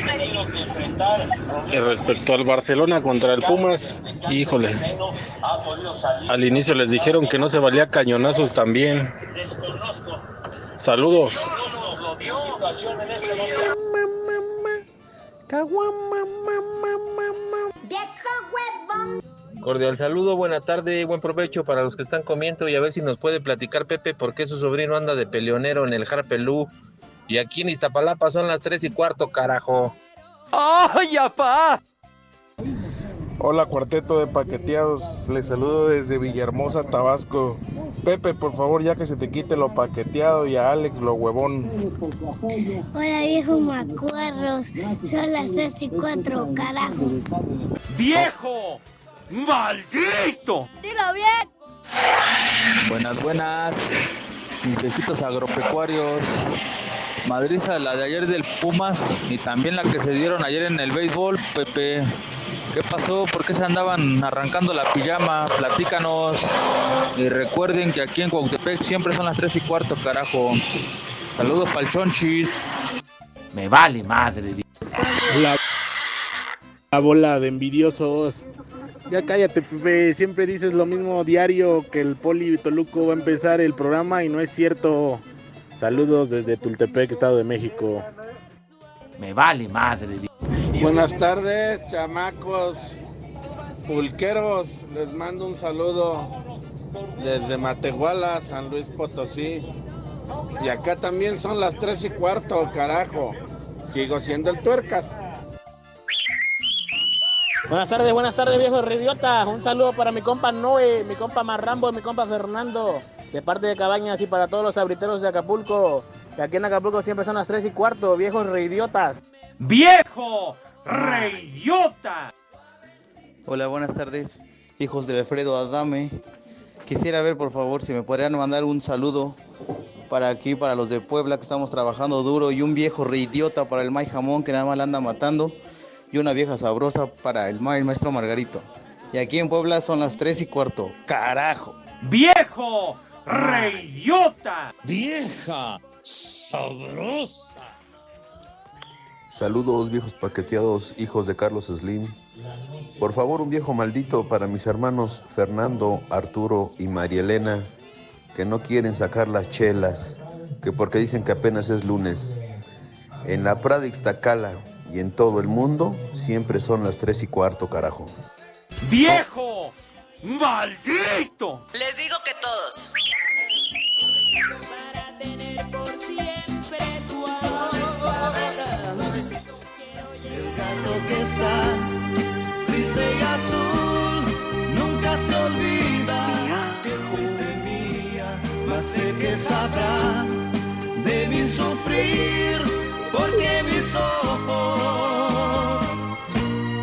Speaker 26: Y respecto al Barcelona contra el Pumas, híjole, al inicio les dijeron que no se valía cañonazos también. Saludos.
Speaker 27: Cordial saludo, buena tarde, buen provecho para los que están comiendo y a ver si nos puede platicar Pepe por qué su sobrino anda de peleonero en el Harpelú. Y aquí en Iztapalapa son las tres y cuarto, carajo.
Speaker 9: ¡Ay, apá!
Speaker 28: Hola cuarteto de paqueteados, les saludo desde Villahermosa, Tabasco. Pepe, por favor, ya que se te quite lo paqueteado y a Alex lo huevón.
Speaker 10: Hola viejo macuarros, son las tres y cuatro, carajo.
Speaker 9: ¡Viejo! ¡Maldito!
Speaker 10: Dilo bien.
Speaker 29: Buenas, buenas. Mis viejitos agropecuarios. Madriza, la de ayer del Pumas y también la que se dieron ayer en el béisbol, Pepe. ¿Qué pasó? ¿Por qué se andaban arrancando la pijama? Platícanos. Y recuerden que aquí en Cuautepec siempre son las 3 y cuarto, carajo. Saludos pa'l chonchis.
Speaker 9: Me vale madre.
Speaker 14: La, la bola de envidiosos. Ya cállate, Pepe. Siempre dices lo mismo diario que el Poli Toluco va a empezar el programa y no es cierto. Saludos desde Tultepec, Estado de México.
Speaker 9: Me vale madre.
Speaker 28: Buenas tardes, chamacos, pulqueros. Les mando un saludo desde Matehuala, San Luis Potosí. Y acá también son las tres y cuarto, carajo. Sigo siendo el tuercas.
Speaker 30: Buenas tardes, buenas tardes, viejos idiotas. Un saludo para mi compa Noé, mi compa Marrambo y mi compa Fernando, de parte de Cabañas y para todos los abriteros de Acapulco. Que aquí en Acapulco siempre son las 3 y cuarto, viejos reidiotas.
Speaker 9: ¡Viejo! ¡Reidiota!
Speaker 31: Hola, buenas tardes, hijos de Alfredo Adame. Quisiera ver, por favor, si me podrían mandar un saludo para aquí, para los de Puebla, que estamos trabajando duro, y un viejo reidiota para el May Jamón, que nada más la anda matando, y una vieja sabrosa para el, ma- el maestro Margarito. Y aquí en Puebla son las 3 y cuarto. ¡Carajo!
Speaker 9: ¡Viejo! ¡Reidiota!
Speaker 25: ¡Vieja! ¡Sabrosa!
Speaker 32: Saludos viejos paqueteados, hijos de Carlos Slim. Por favor, un viejo maldito para mis hermanos Fernando, Arturo y María Elena, que no quieren sacar las chelas, que porque dicen que apenas es lunes. En la Prada Ixtacala y en todo el mundo siempre son las 3 y cuarto, carajo.
Speaker 4: ¡Viejo! ¡Maldito!
Speaker 33: Les digo que todos.
Speaker 34: El gato que está triste y azul nunca se olvida que fuiste mía, mas sé que sabrá de mi sufrir porque ojos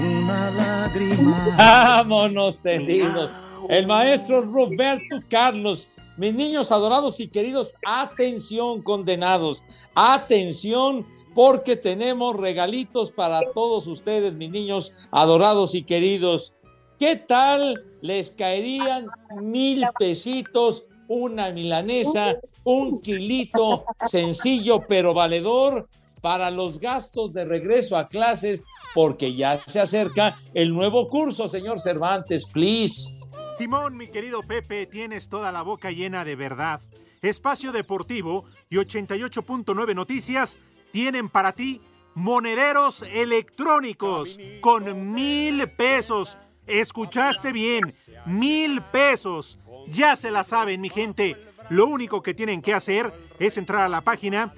Speaker 34: una lágrima.
Speaker 4: Vámonos tendidos. El maestro Roberto Carlos. Mis niños adorados y queridos, atención condenados, atención porque tenemos regalitos para todos ustedes, mis niños adorados y queridos. ¿Qué tal les caerían mil pesitos, una milanesa, un kilito sencillo pero valedor para los gastos de regreso a clases? Porque ya se acerca el nuevo curso, señor Cervantes, please.
Speaker 7: Simón, mi querido Pepe, tienes toda la boca llena de verdad. Espacio Deportivo y 88.9 Noticias tienen para ti monederos electrónicos con mil pesos. Escuchaste bien, mil pesos. Ya se la saben, mi gente. Lo único que tienen que hacer es entrar a la página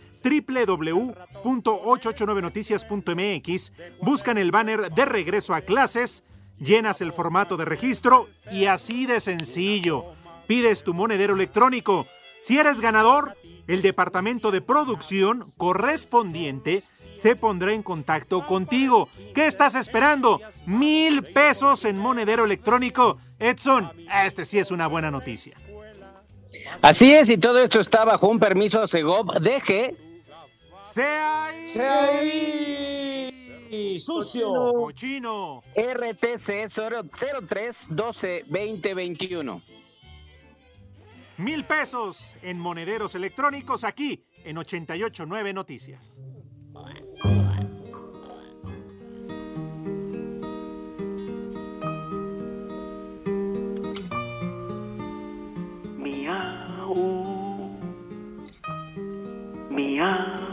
Speaker 7: www.889noticias.mx, buscan el banner de regreso a clases, llenas el formato de registro y así de sencillo. Pides tu monedero electrónico. Si eres ganador, el departamento de producción correspondiente se pondrá en contacto contigo. ¿Qué estás esperando? Mil pesos en monedero electrónico. Edson, este sí es una buena noticia.
Speaker 5: Así es, y todo esto está bajo un permiso Segov. Deje.
Speaker 7: ¡Sea ahí!
Speaker 4: ¡Sea ahí! ¡Sucio!
Speaker 7: ¡Cochino!
Speaker 5: RTC 03 12 20 21.
Speaker 7: Mil pesos en monederos electrónicos aquí en 889 Noticias.
Speaker 34: Miau. Miau.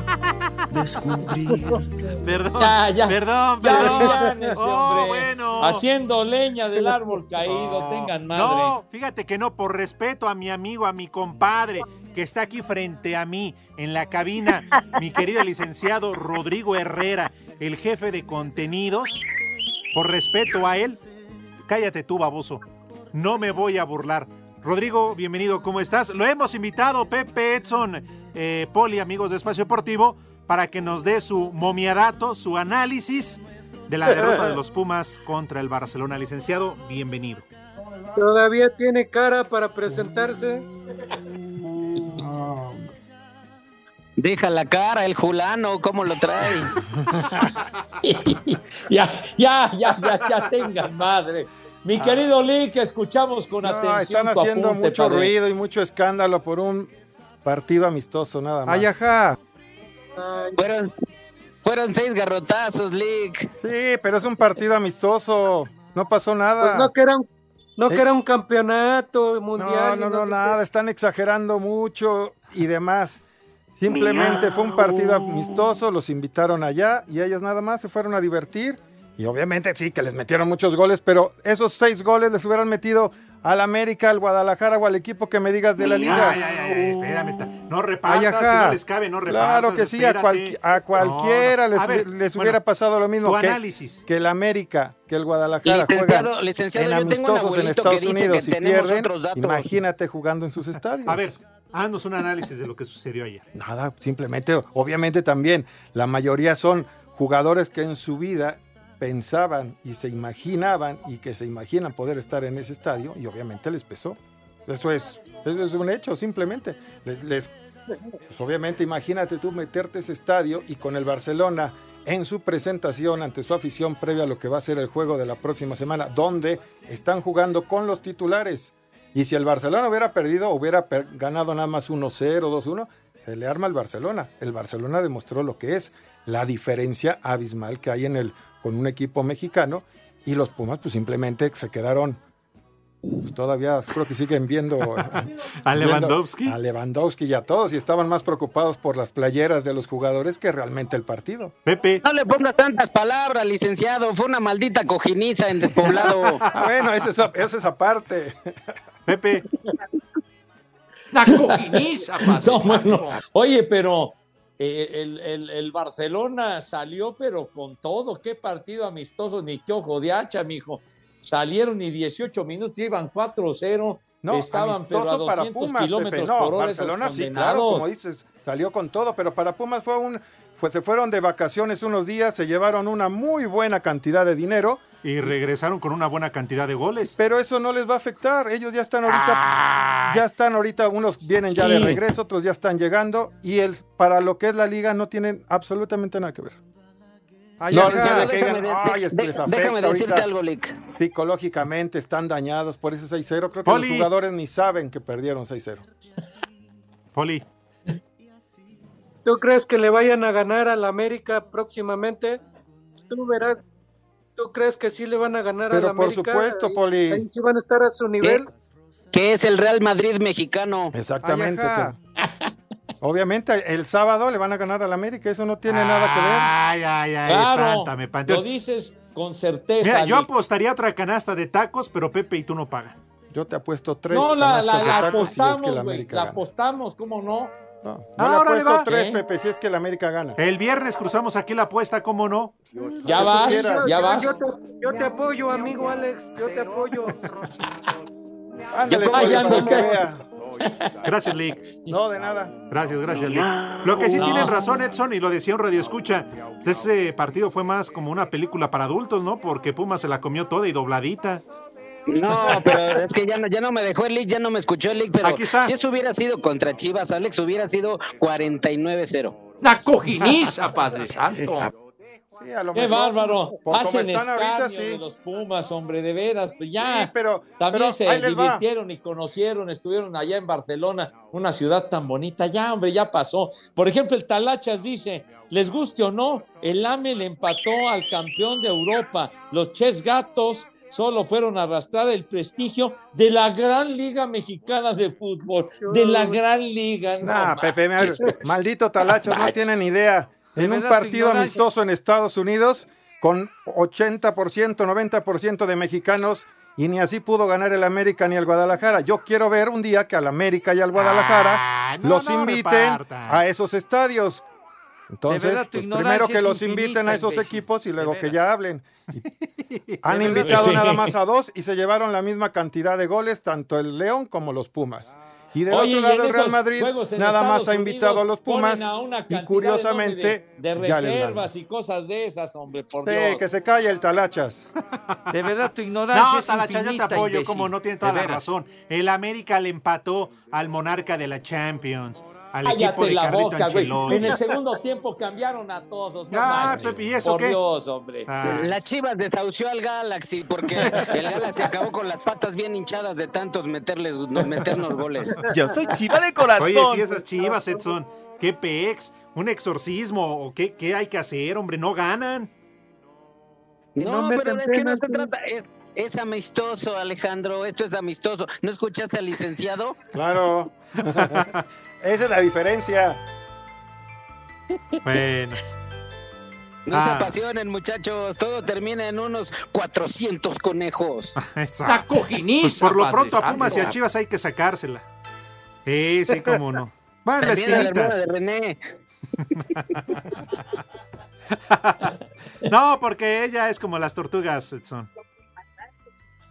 Speaker 34: descubrir.
Speaker 7: Perdón,
Speaker 4: Ya, ya.
Speaker 7: perdón,
Speaker 4: Ya,
Speaker 7: perdón. Oh,
Speaker 4: hombre.
Speaker 7: bueno.
Speaker 4: Haciendo leña del árbol caído, tengan madre.
Speaker 7: No, fíjate que no, por respeto a mi amigo, a mi compadre, que está aquí frente a mí en la cabina, mi querido licenciado Rodrigo Herrera, el jefe de contenidos. Por respeto a él, cállate tú, baboso. No me voy a burlar. Rodrigo, bienvenido, ¿cómo estás? Lo hemos invitado, Pepe Edson, eh, Poli, amigos de Espacio Deportivo, para que nos dé su momiadato, su análisis de la derrota de los Pumas contra el Barcelona. Licenciado, bienvenido.
Speaker 8: Todavía tiene cara para presentarse.
Speaker 5: Deja la cara, el Julano, ¿cómo lo trae?
Speaker 4: ya, ya, ya, ya, ya tengan madre. Mi querido Lee, que escuchamos con
Speaker 35: No,
Speaker 4: atención.
Speaker 35: están haciendo
Speaker 4: apunte,
Speaker 35: mucho
Speaker 4: padre.
Speaker 35: ruido y mucho escándalo por un partido amistoso nada más.
Speaker 5: Ay,
Speaker 35: ajá.
Speaker 5: Fueron, fueron seis garrotazos, Lick.
Speaker 35: Sí, pero es un partido amistoso. No pasó nada.
Speaker 8: Pues no que era un, no que
Speaker 35: Eh.
Speaker 8: era un campeonato
Speaker 35: No,
Speaker 8: mundial.
Speaker 35: no, no,
Speaker 8: sé
Speaker 35: nada. Están exagerando mucho y demás. Simplemente fue un partido amistoso, los invitaron allá y ellos nada más se fueron a divertir. Y obviamente sí, que les metieron muchos goles, pero esos seis goles les hubieran metido al América, al Guadalajara o al equipo que me digas de la liga.
Speaker 7: Ay, ay, ay, espérame. No repartas, si no les cabe, no repartas.
Speaker 35: Claro que sí, a, cualqui- a cualquiera
Speaker 7: No, no.
Speaker 35: les,
Speaker 7: A ver,
Speaker 35: les
Speaker 7: bueno,
Speaker 35: hubiera pasado lo mismo
Speaker 7: tu
Speaker 35: que,
Speaker 7: análisis.
Speaker 35: que el América, que el Guadalajara
Speaker 5: Licenciado, licenciado,
Speaker 35: en
Speaker 5: yo tengo un
Speaker 35: amistosos en
Speaker 5: que
Speaker 35: Estados
Speaker 5: dice
Speaker 35: Unidos
Speaker 5: que
Speaker 35: y
Speaker 5: tenemos
Speaker 35: pierden.
Speaker 5: otros datos.
Speaker 35: Imagínate jugando en sus estadios.
Speaker 7: A ver, haznos un análisis de lo que sucedió ayer.
Speaker 35: Nada, simplemente, obviamente también, la mayoría son jugadores que en su vida pensaban y se imaginaban y que se imaginan poder estar en ese estadio y obviamente les pesó. Eso es, es un hecho, simplemente. Pues obviamente imagínate tú meterte ese estadio y con el Barcelona en su presentación ante su afición previa a lo que va a ser el juego de la próxima semana, donde están jugando con los titulares. Y si el Barcelona hubiera perdido, hubiera ganado nada más 1-0, 2-1, se le arma al Barcelona. El Barcelona demostró lo que es la diferencia abismal que hay en el con un equipo mexicano y los Pumas pues simplemente se quedaron pues, todavía creo que siguen viendo
Speaker 7: ¿A
Speaker 35: viendo
Speaker 7: Lewandowski?
Speaker 35: a Lewandowski y a todos y estaban más preocupados por las playeras de los jugadores que realmente el partido.
Speaker 7: Pepe.
Speaker 5: No le ponga tantas palabras, licenciado. Fue una maldita cojiniza en despoblado.
Speaker 35: Ah, bueno, eso es, eso es aparte.
Speaker 7: Pepe.
Speaker 33: La cojiniza, padre
Speaker 4: No, bueno, oye, pero el, el- el Barcelona salió, pero con todo. Qué partido amistoso, ni qué ojo de hacha, mijo. Salieron y 18 minutos, iban 4-0.
Speaker 35: No,
Speaker 4: estaban, pero a
Speaker 35: amistoso para
Speaker 4: 200
Speaker 35: Pumas,
Speaker 4: kilómetros.
Speaker 35: No,
Speaker 4: por hora. esos
Speaker 35: Barcelona sí, claro, como dices, salió con todo, pero para Pumas fue un, fue, se fueron de vacaciones unos días, se llevaron una muy buena cantidad de dinero.
Speaker 7: Y regresaron con una buena cantidad de goles.
Speaker 35: Pero eso no les va a afectar. Ellos ya están ahorita, ya están ahorita, unos vienen ya de regreso, otros ya están llegando. Y el, para lo que es la liga no tienen absolutamente nada que ver. Ay,
Speaker 5: No,
Speaker 35: de
Speaker 5: déjame
Speaker 35: digan,
Speaker 5: de-
Speaker 35: "Ay, es que
Speaker 5: de- déjame decirte
Speaker 35: ahorita".
Speaker 5: algo, Lick.
Speaker 35: Psicológicamente están dañados por ese 6-0. Creo que
Speaker 7: Poli.
Speaker 35: los jugadores ni saben que perdieron 6-0.
Speaker 7: Poli.
Speaker 8: ¿Tú crees que le vayan a ganar al América próximamente? Tú verás. ¿Tú crees que sí le van a ganar
Speaker 35: Pero
Speaker 8: al
Speaker 35: por
Speaker 8: América?
Speaker 35: supuesto,
Speaker 8: Ahí-
Speaker 35: Poli.
Speaker 8: Ahí sí van a estar a su nivel.
Speaker 5: Que es el Real Madrid mexicano.
Speaker 35: Exactamente.
Speaker 8: Ay,
Speaker 35: Obviamente, el sábado le van a ganar al América, eso no tiene nada que ver.
Speaker 7: Ay, ay, ay,
Speaker 4: Claro,
Speaker 7: espántame, espántame.
Speaker 4: lo dices con certeza.
Speaker 7: Mira, yo apostaría otra canasta de tacos, pero Pepe y tú no pagan.
Speaker 35: Yo te apuesto tres
Speaker 4: No, la, la, la
Speaker 35: tacos si es que
Speaker 4: apostamos, güey. La
Speaker 35: gana.
Speaker 4: apostamos, ¿cómo no?
Speaker 35: No, yo
Speaker 7: Ah,
Speaker 35: le
Speaker 7: órale,
Speaker 35: apuesto
Speaker 7: va.
Speaker 35: tres,
Speaker 4: ¿Eh?
Speaker 35: Pepe, si es que el América gana.
Speaker 7: El viernes cruzamos aquí la apuesta, ¿cómo no?
Speaker 4: Ya vas,
Speaker 35: quieras.
Speaker 4: ya
Speaker 8: Yo-
Speaker 4: vas.
Speaker 8: Yo te, yo te apoyo, amigo Alex. Yo te apoyo.
Speaker 35: Ándale.
Speaker 7: Gracias, Lick.
Speaker 35: No, de nada.
Speaker 7: Gracias, gracias, Lick. Lo que sí
Speaker 4: No.
Speaker 7: tienen razón, Edson, y lo decía un radio escucha, ese partido fue más como una película para adultos, ¿no? Porque Puma se la comió toda y dobladita.
Speaker 5: No, pero es que ya no, ya no me dejó el Lick, ya no me escuchó el Lick, pero
Speaker 7: Aquí está.
Speaker 5: si eso hubiera sido contra Chivas, Alex, hubiera sido 49-0.
Speaker 33: La cojiniza, Padre Santo.
Speaker 35: Sí, a lo
Speaker 4: Qué
Speaker 35: mejor,
Speaker 4: bárbaro. Hacen
Speaker 35: están ahorita, sí.
Speaker 4: de los Pumas, hombre, de veras. Pues ya.
Speaker 35: Sí, pero,
Speaker 4: También
Speaker 35: pero
Speaker 4: se
Speaker 35: les va.
Speaker 4: divirtieron y conocieron, estuvieron allá en Barcelona, una ciudad tan bonita. Ya, hombre, ya pasó. Por ejemplo, el Talachas dice, les guste o no, el AME le empató al campeón de Europa. Los Ches Gatos solo fueron a arrastrar el prestigio de la gran liga mexicana de fútbol. De la gran liga. No
Speaker 35: Nah, Pepe, maldito Talachas, no tienen idea.
Speaker 33: De
Speaker 35: En un partido amistoso en Estados Unidos, con 80%, 90% de mexicanos, y ni así pudo ganar el América ni el Guadalajara. Yo quiero ver un día que al América y al Guadalajara
Speaker 7: Ah, no,
Speaker 35: los
Speaker 7: no
Speaker 35: inviten
Speaker 7: repartan.
Speaker 35: a esos estadios. Entonces,
Speaker 33: verdad,
Speaker 35: pues, primero que los
Speaker 33: infinita,
Speaker 35: inviten a esos equipos y luego que ya hablen. Han invitado
Speaker 4: Sí.
Speaker 35: nada más a dos y se llevaron la misma cantidad de goles, tanto el León como los Pumas. Y del
Speaker 4: Oye,
Speaker 35: otro lado el Real Madrid nada más ha invitado a los Pumas
Speaker 4: ponen a una
Speaker 35: y curiosamente
Speaker 4: de, de reservas y cosas de esas, hombre, por
Speaker 35: Sí,
Speaker 4: Dios.
Speaker 35: que se calle el Talachas.
Speaker 33: De verdad, tu ignorancia
Speaker 7: No,
Speaker 33: es
Speaker 7: Talacha, yo te
Speaker 33: infinita,
Speaker 7: apoyo,
Speaker 33: imbécil.
Speaker 7: como no tiene
Speaker 33: De
Speaker 7: toda la
Speaker 33: veras.
Speaker 7: razón. El América le empató al monarca de la Champions, al equipo
Speaker 4: Cállate
Speaker 7: de
Speaker 4: la
Speaker 7: Carlito
Speaker 4: boca, güey. En el segundo tiempo cambiaron a todos. No manches.
Speaker 7: Pepe, ¿y eso
Speaker 4: Por
Speaker 7: qué?
Speaker 4: Dios, hombre.
Speaker 7: Ah,
Speaker 5: La Chivas desahució al Galaxy porque el Galaxy acabó con las patas bien hinchadas de tantos meterles, no, meternos goles.
Speaker 34: Yo soy chiva de corazón.
Speaker 7: Oye, si esas chivas, Edson, ¿qué pex? ¿Un exorcismo? ¿O qué, qué hay que hacer, hombre? No ganan.
Speaker 5: No,
Speaker 8: no
Speaker 5: pero es que no se
Speaker 8: sí.
Speaker 5: trata. Es, es amistoso, Alejandro. Esto es amistoso. ¿No escuchaste al licenciado?
Speaker 35: Claro. Esa es la diferencia.
Speaker 7: Bueno.
Speaker 5: No
Speaker 7: Ah.
Speaker 5: se apasionen, muchachos. Todo termina en unos 400 conejos.
Speaker 7: Exacto.
Speaker 33: La cojiniza,
Speaker 7: Pues por lo pronto a. Pumas y a Chivas hay que sacársela. Sí, sí, cómo no. Bueno, la
Speaker 5: También a la hermana
Speaker 7: espinita.
Speaker 5: de René.
Speaker 7: No, porque ella es como las tortugas, Edson.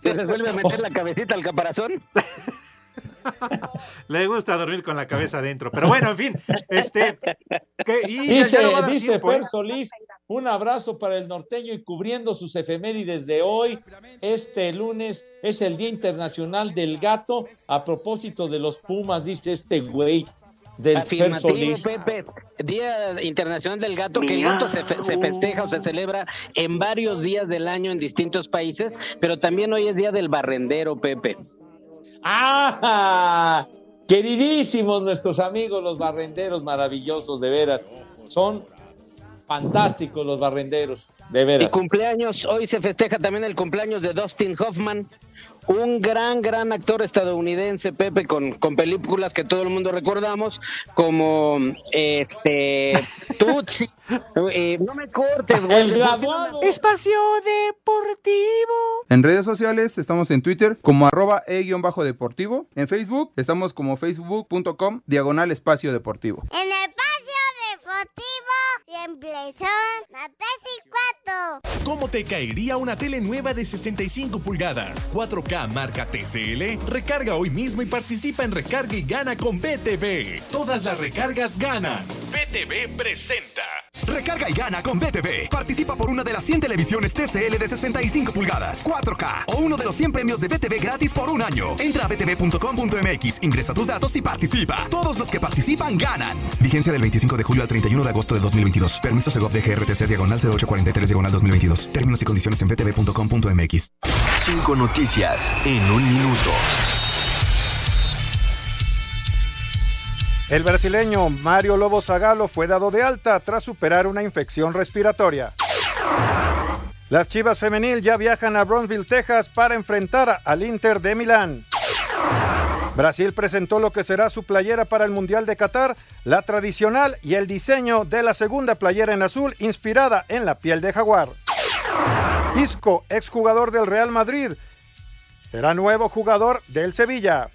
Speaker 5: ¿Se les vuelve a meter la cabecita al caparazón?
Speaker 7: Le gusta dormir con la cabeza adentro. Pero bueno, en fin. Este.
Speaker 4: Dice,
Speaker 7: no
Speaker 4: dice
Speaker 7: tiempo, ¿eh?
Speaker 4: Fer Solís, un abrazo para el norteño y cubriendo sus efemérides de hoy. Este lunes es el Día Internacional del Gato. A propósito de los Pumas, dice este güey. del Fer
Speaker 5: Afirmativo,
Speaker 4: Solís.
Speaker 5: Pepe. Día Internacional del Gato, que el gato se, fe- se festeja o se celebra en varios días del año en distintos países, pero también hoy es Día del Barrendero, Pepe.
Speaker 4: ¡Ah! Queridísimos nuestros amigos los barrenderos maravillosos, de veras. Son fantásticos los barrenderos, de
Speaker 5: Y
Speaker 4: veras.
Speaker 5: cumpleaños, hoy se festeja también el cumpleaños de Dustin Hoffman, un gran, gran actor estadounidense, Pepe, con, con películas que todo el mundo recordamos, como este Tutsi. Eh, no me cortes, güey.
Speaker 4: El.
Speaker 36: Espacio Deportivo. En redes sociales estamos en Twitter como arroba e-deportivo. En Facebook estamos como facebook.com diagonal espacio deportivo.
Speaker 10: En el espacio deportivo siempre son las 3 y 4.
Speaker 37: ¿Cómo te caería una tele nueva de 65 pulgadas? 4K marca TCL. Recarga hoy mismo y participa en Recarga y Gana con BTV. Todas las recargas ganan. BTV presenta.
Speaker 38: Recarga y gana con BTV. Participa por una de las 100 televisiones TCL de 65 pulgadas, 4K o uno de los 100 premios de BTV gratis por un año. Entra a btv.com.mx, ingresa tus datos y participa. Todos los que participan ganan. Vigencia del 25 de julio al 31 de agosto de 2022. Permiso Segov de GRTC diagonal 0843 diagonal 2022. Términos y condiciones en btv.com.mx.
Speaker 39: Cinco noticias en un minuto.
Speaker 35: El brasileño Mario Lobo Zagalo fue dado de alta tras superar una infección respiratoria. Las Chivas femenil ya viajan a Brownsville, Texas para enfrentar al Inter de Milán. Brasil presentó lo que será su playera para el Mundial de Qatar, la tradicional y el diseño de la segunda playera en azul inspirada en la piel de jaguar. Isco, exjugador del Real Madrid, será nuevo jugador del Sevilla.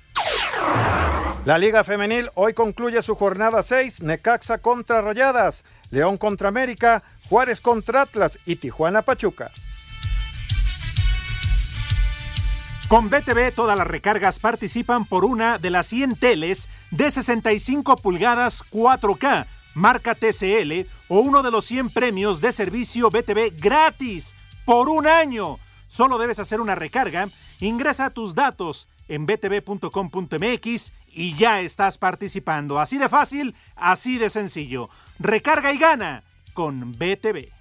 Speaker 35: La Liga Femenil hoy concluye su jornada 6, Necaxa contra Rayadas, León contra América, Juárez contra Atlas y Tijuana Pachuca.
Speaker 7: Con BTV todas las recargas participan por una de las 100 teles de 65 pulgadas 4K, marca TCL, o uno de los 100 premios de servicio BTV gratis por un año. Solo debes hacer una recarga, ingresa tus datos en btv.com.mx y ya estás participando. Así de fácil, así de sencillo. Recarga y gana con BTV.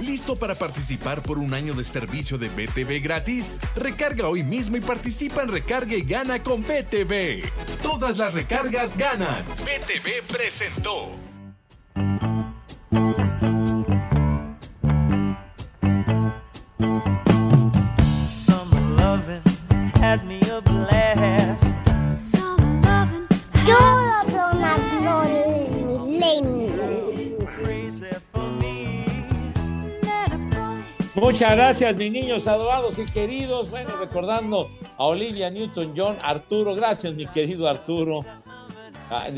Speaker 37: ¿Listo para participar por un año de servicio de BTV gratis? Recarga hoy mismo y participa en Recarga y Gana con BTV. Todas las recargas ganan. BTV presentó.
Speaker 4: Muchas gracias, mis niños adorados y queridos. Bueno, recordando a Olivia Newton-John, Arturo, gracias, mi querido Arturo. Ah,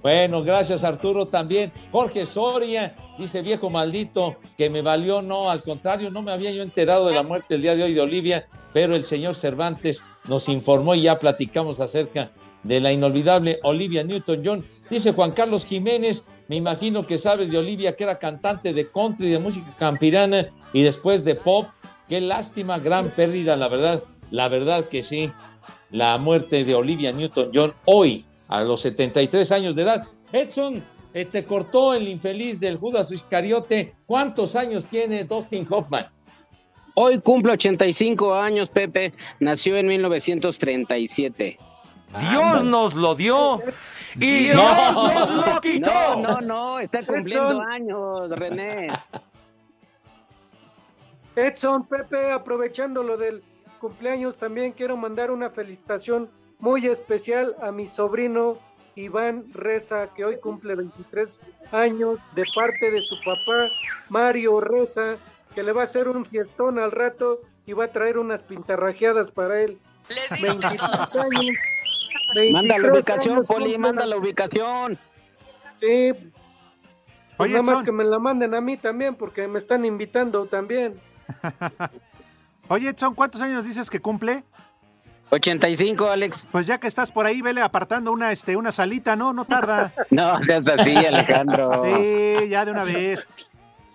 Speaker 4: bueno, gracias, Arturo, también. Jorge Soria, dice viejo maldito, que me valió, no, al contrario, no me había yo enterado de la muerte el día de hoy de Olivia, pero el señor Cervantes nos informó y ya platicamos acerca de la inolvidable Olivia Newton-John. Dice Juan Carlos Jiménez, me imagino que sabes de Olivia, que era cantante de country, de música campirana y después de pop. Qué lástima, gran pérdida, la verdad, la verdad que sí. La muerte de Olivia Newton-John hoy, a los 73 años de edad. Edson, eh, te cortó el infeliz del Judas Iscariote. ¿Cuántos años tiene Dustin Hoffman?
Speaker 5: Hoy cumple 85 años, Pepe. Nació en 1937.
Speaker 33: Dios nos lo dio y Dios nos lo quitó.
Speaker 5: No, no, no, está cumpliendo
Speaker 8: Edson.
Speaker 5: años, René.
Speaker 8: Edson, Pepe, aprovechando lo del cumpleaños, también quiero mandar una felicitación muy especial a mi sobrino Iván Reza, que hoy cumple 23 años, de parte de su papá Mario Reza, que le va a hacer un fiestón al rato y va a traer unas pintarrajeadas para él. 23 años.
Speaker 5: Manda la
Speaker 8: 23
Speaker 5: ubicación,
Speaker 8: años
Speaker 5: Poli, manda
Speaker 8: la-
Speaker 5: ubicación.
Speaker 8: Sí. Pues
Speaker 7: Oye,
Speaker 8: nada más que me la manden a mí también, porque me están invitando también.
Speaker 7: Oye, Edson, ¿cuántos años dices que cumple?
Speaker 5: 85, Alex.
Speaker 7: Pues ya que estás por ahí, vele apartando una, este, una salita, ¿no? No tarda.
Speaker 5: No seas así, Alejandro.
Speaker 7: Sí, ya de una vez.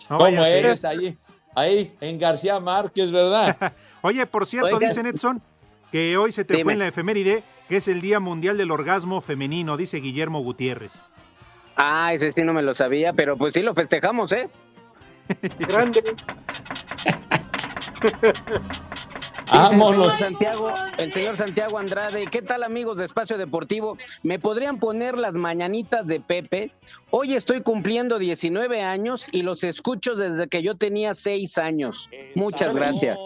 Speaker 7: No
Speaker 4: ¿Cómo eres ahí? Ahí, en García Márquez, ¿verdad?
Speaker 7: Oye, por cierto,
Speaker 4: Oigan.
Speaker 7: dicen Edson, que hoy se te
Speaker 5: Dime.
Speaker 7: fue en la efeméride, que es el Día Mundial del Orgasmo Femenino, dice Guillermo Gutiérrez.
Speaker 5: Ah, ese sí no me lo sabía, pero pues sí lo festejamos, ¿eh?
Speaker 8: Grande.
Speaker 5: Vámonos. El señor Santiago, el señor Santiago Andrade. ¿Qué tal, amigos de Espacio Deportivo? ¿Me podrían poner las mañanitas de Pepe? Hoy estoy cumpliendo 19 años y los escucho desde que yo tenía 6 años. Muchas gracias.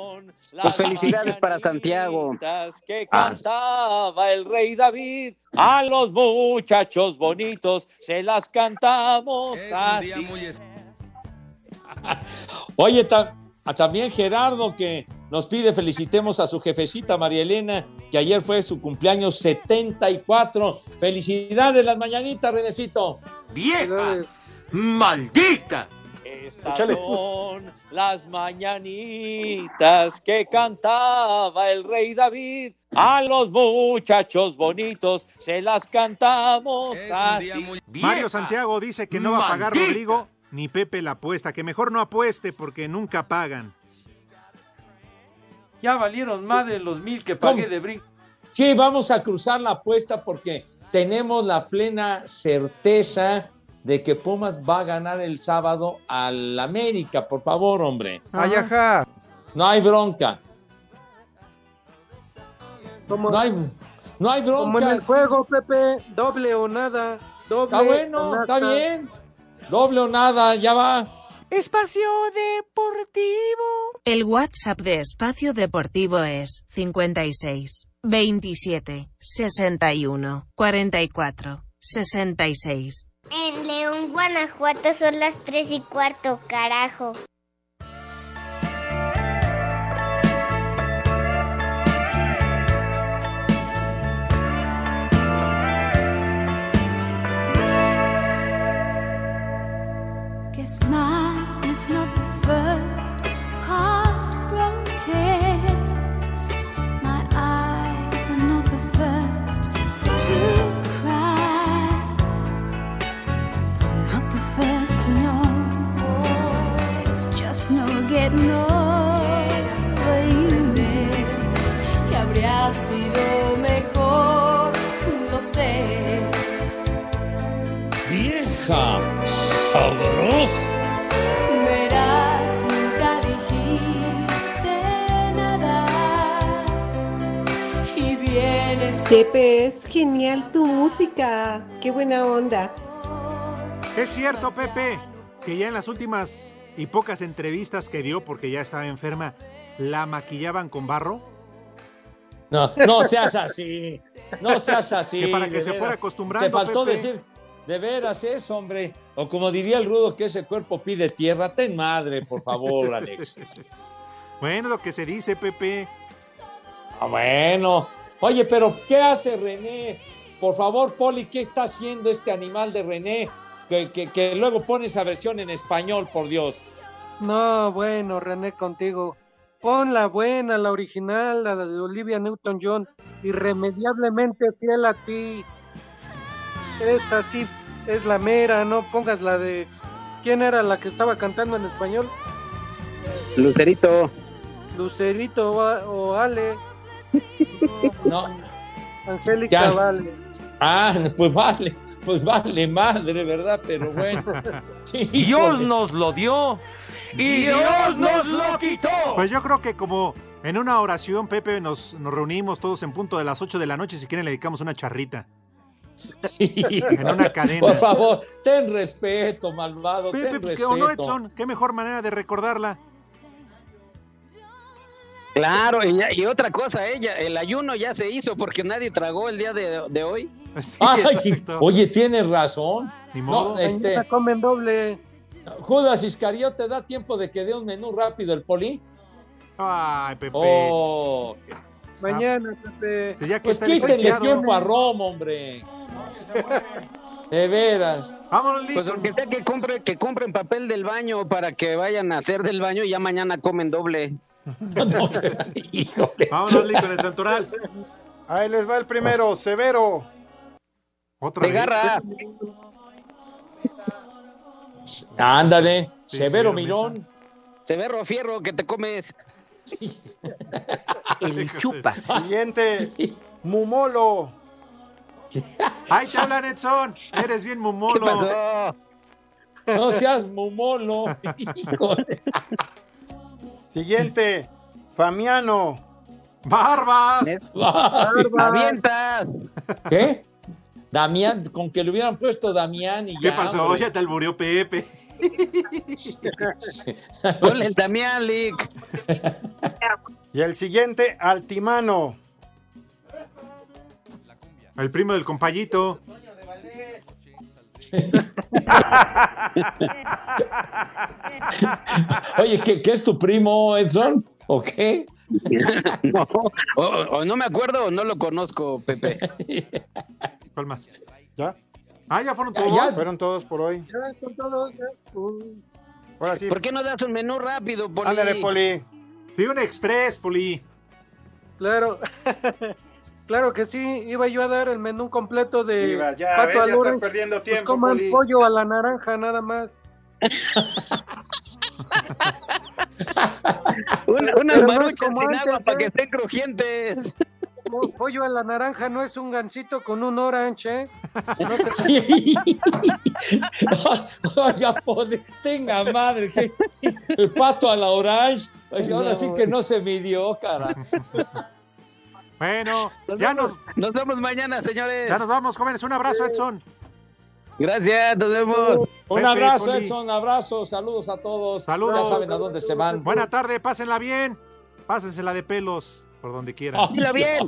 Speaker 5: Pues felicidades para Santiago.
Speaker 4: que
Speaker 5: Ah.
Speaker 4: cantaba el rey David. A los muchachos bonitos se las cantamos así. Oye, ta- a- también Gerardo que nos pide felicitemos a su jefecita María Elena, que ayer fue su cumpleaños 74. Felicidades las mañanitas, Renecito.
Speaker 33: ¡Vieja! ¡Maldita!
Speaker 4: Estas son las mañanitas que cantaba el rey David. A los muchachos bonitos se las cantamos así.
Speaker 7: Mario Santiago dice que no va a pagar. Rodrigo ni Pepe la apuesta, que mejor no apueste porque nunca pagan.
Speaker 33: Ya valieron más de los mil que pagué de brinco.
Speaker 4: Sí, vamos a cruzar la apuesta porque tenemos la plena certeza de que Pumas va a ganar el sábado al América. Por favor, hombre.
Speaker 35: Ay, ajá.
Speaker 4: No hay bronca.
Speaker 8: Como,
Speaker 4: No hay, no hay
Speaker 8: como en
Speaker 4: bronca.
Speaker 8: el juego, Pepe, doble o nada. Doble
Speaker 4: Está bueno,
Speaker 8: o
Speaker 4: está
Speaker 8: nada.
Speaker 4: bien. Doble o nada, ya va.
Speaker 40: Espacio Deportivo. El WhatsApp de Espacio Deportivo es 56 27 61 44 66.
Speaker 10: En León, Guanajuato son las tres y cuarto, carajo.
Speaker 41: Guess mine is not the first heartbroken. My eyes are not the first to cry. I'm not the first to know. It's just no getting over you.
Speaker 42: que habría sido mejor, no sé.
Speaker 33: ¡Vieja! ¡Sabrosa!
Speaker 43: Pepe, es genial tu música. Qué buena onda.
Speaker 7: Es cierto, Pepe, que ya en las últimas y pocas entrevistas que dio, porque ya estaba enferma, la maquillaban con barro.
Speaker 4: No, no seas así. No seas así.
Speaker 7: Que para que se fuera acostumbrando,
Speaker 4: Te faltó
Speaker 7: Pepe.
Speaker 4: decir, de veras eso, hombre. O como diría el rudo, que ese cuerpo pide tierra. Ten madre, por favor, Alex.
Speaker 7: Bueno, lo que se dice, Pepe.
Speaker 4: Ah, bueno. Oye, pero ¿qué hace René? Por favor, Poli, ¿qué está haciendo este animal de René? Que, que- que luego pone esa versión en español, por Dios.
Speaker 8: No, bueno, René, contigo. Pon la buena, la original, la de Olivia Newton-John, irremediablemente fiel a ti. Es así, es la mera, no pongas la de... ¿Quién era la que estaba cantando en español?
Speaker 5: Lucerito.
Speaker 8: Lucerito o, o Ale.
Speaker 4: No.
Speaker 8: Angélica
Speaker 4: Ya.
Speaker 8: Vale.
Speaker 4: Ah, pues vale, pues vale madre, ¿verdad? Pero bueno. Sí,
Speaker 33: Dios nos lo dio y Dios nos lo quitó.
Speaker 7: Pues yo creo que como en una oración, Pepe, nos, nos reunimos todos en punto de las 8 de la noche. Si quieren, le dedicamos una charrita. en una cadena.
Speaker 4: Por favor, ten respeto, malvado.
Speaker 7: Pepe,
Speaker 4: ten
Speaker 7: pues, que-
Speaker 4: respeto.
Speaker 7: ¿o no, Edson? ¿Qué mejor manera de recordarla?
Speaker 5: Claro, y, ya- y otra cosa, ella, el ayuno ya se hizo porque nadie tragó el día de, de hoy.
Speaker 4: Ay, oye, tienes razón.
Speaker 7: Ni
Speaker 4: No, este,
Speaker 8: comen doble.
Speaker 4: Judas Iscariote, ¿da tiempo de que dé un menú rápido el poli?
Speaker 7: Ay, Pepe.
Speaker 4: Oh,
Speaker 8: Mañana, Pepe.
Speaker 7: Si
Speaker 4: pues quítenle tiempo a Roma, hombre. De veras.
Speaker 7: Vámonos,
Speaker 5: Pues aunque sea que compre, que compren papel del baño para que vayan a hacer del baño y ya mañana comen doble.
Speaker 7: Vámonos, Lee, con el santoral.
Speaker 35: Ahí les va el primero, Severo.
Speaker 7: Otra
Speaker 5: Te agarra.
Speaker 4: Ándale,
Speaker 5: Sí,
Speaker 4: Severo Mirón.
Speaker 5: Severo Fierro, que te comes.
Speaker 33: El chupas.
Speaker 35: Siguiente, Mumolo.
Speaker 7: Ahí te hablan, Edson. Eres bien mumolo.
Speaker 5: ¿Qué pasó?
Speaker 4: No seas mumolo. Híjole.
Speaker 35: Siguiente, Famiano.
Speaker 7: ¡Barbas!
Speaker 5: ¡Avientas!
Speaker 4: ¿Qué? Damián, con que le hubieran puesto Damián y
Speaker 7: ¿Qué
Speaker 4: ya.
Speaker 7: pasó?
Speaker 4: hombre.
Speaker 7: Ya te alburió Pepe.
Speaker 5: Ponle el Damián, Lick.
Speaker 35: Y el siguiente, Altimano.
Speaker 7: El primo del compayito.
Speaker 4: Oye, ¿qué, qué es tu primo, Edson? ¿O qué?
Speaker 5: No, o, o no me acuerdo o no lo conozco, Pepe.
Speaker 7: ¿Cuál más?
Speaker 35: ¿Ya?
Speaker 7: Ah, ya fueron
Speaker 4: Ya,
Speaker 7: todos.
Speaker 4: ya.
Speaker 35: Fueron todos por hoy.
Speaker 8: Ya, son todos, ya. Uh,
Speaker 35: Ahora sí.
Speaker 5: ¿Por qué no das un menú rápido, Poli?
Speaker 35: Ándale, Poli.
Speaker 7: Fui un express, Poli.
Speaker 8: claro. claro que sí, iba yo a dar el menú completo de
Speaker 35: Iba, ya,
Speaker 8: pato
Speaker 35: ves, ya
Speaker 8: al
Speaker 35: estás perdiendo
Speaker 8: Pues coman
Speaker 35: Poli.
Speaker 8: pollo a la naranja nada más.
Speaker 5: Una- unas maruchas sin
Speaker 8: antes,
Speaker 5: agua para
Speaker 8: ¿eh?
Speaker 5: que estén crujientes.
Speaker 8: Po- Pollo a la naranja no es un gansito con un orange, ¿eh? No se
Speaker 4: Oiga, pone, tenga madre, que el pato a la orange. Ay, Ahora
Speaker 8: No,
Speaker 4: sí que no se midió, cara.
Speaker 7: Bueno,
Speaker 5: Nos
Speaker 7: ya
Speaker 5: vemos,
Speaker 7: nos,
Speaker 5: nos vemos mañana, señores.
Speaker 7: ya nos vamos, jóvenes. Un abrazo, Edson.
Speaker 5: Gracias, nos vemos.
Speaker 4: Un
Speaker 7: Pepe,
Speaker 4: abrazo,
Speaker 7: Poli.
Speaker 4: Edson, abrazo, saludos a todos.
Speaker 7: Saludos.
Speaker 4: Ya saben a dónde se van.
Speaker 7: Buena tarde, pásenla bien. Pásensela de pelos por donde quieran.
Speaker 5: Mira bien.